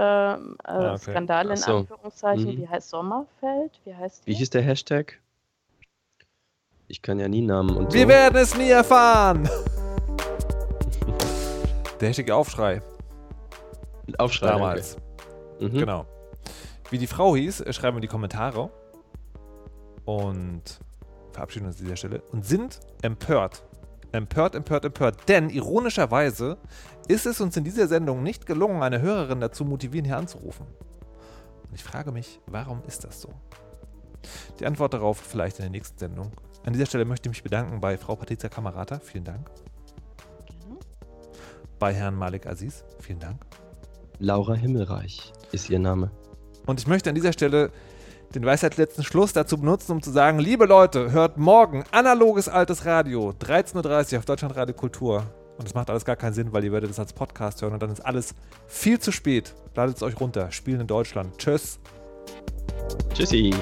ah, okay. In so. Anführungszeichen, mhm. wie heißt Sommerfeld? Wie heißt die? Wie hieß der Hashtag? Ich kann ja nie Namen und Wir so. werden es nie erfahren! der Hashtag Aufschrei. Aufschrei. Damals. Okay. Mhm. Genau. Wie die Frau hieß, äh, schreiben wir in die Kommentare. Und verabschieden uns an dieser Stelle. Und sind empört Empört, empört, empört. Denn ironischerweise ist es uns in dieser Sendung nicht gelungen, eine Hörerin dazu motivieren, hier anzurufen. Und ich frage mich, warum ist das so? Die Antwort darauf vielleicht in der nächsten Sendung. An dieser Stelle möchte ich mich bedanken bei Frau Patrizia Kamerata. Vielen Dank. Bei Herrn Malik Aziz. Vielen Dank. Laura Himmelreich ist ihr Name. Und ich möchte an dieser Stelle den Weisheit letzten Schluss dazu benutzen, um zu sagen, liebe Leute, hört morgen analoges altes Radio, 13.30 Uhr auf Deutschland Radio Kultur. Und das macht alles gar keinen Sinn, weil ihr werdet es als Podcast hören und dann ist alles viel zu spät. Ladet es euch runter. Spielen in Deutschland. Tschüss. Tschüssi.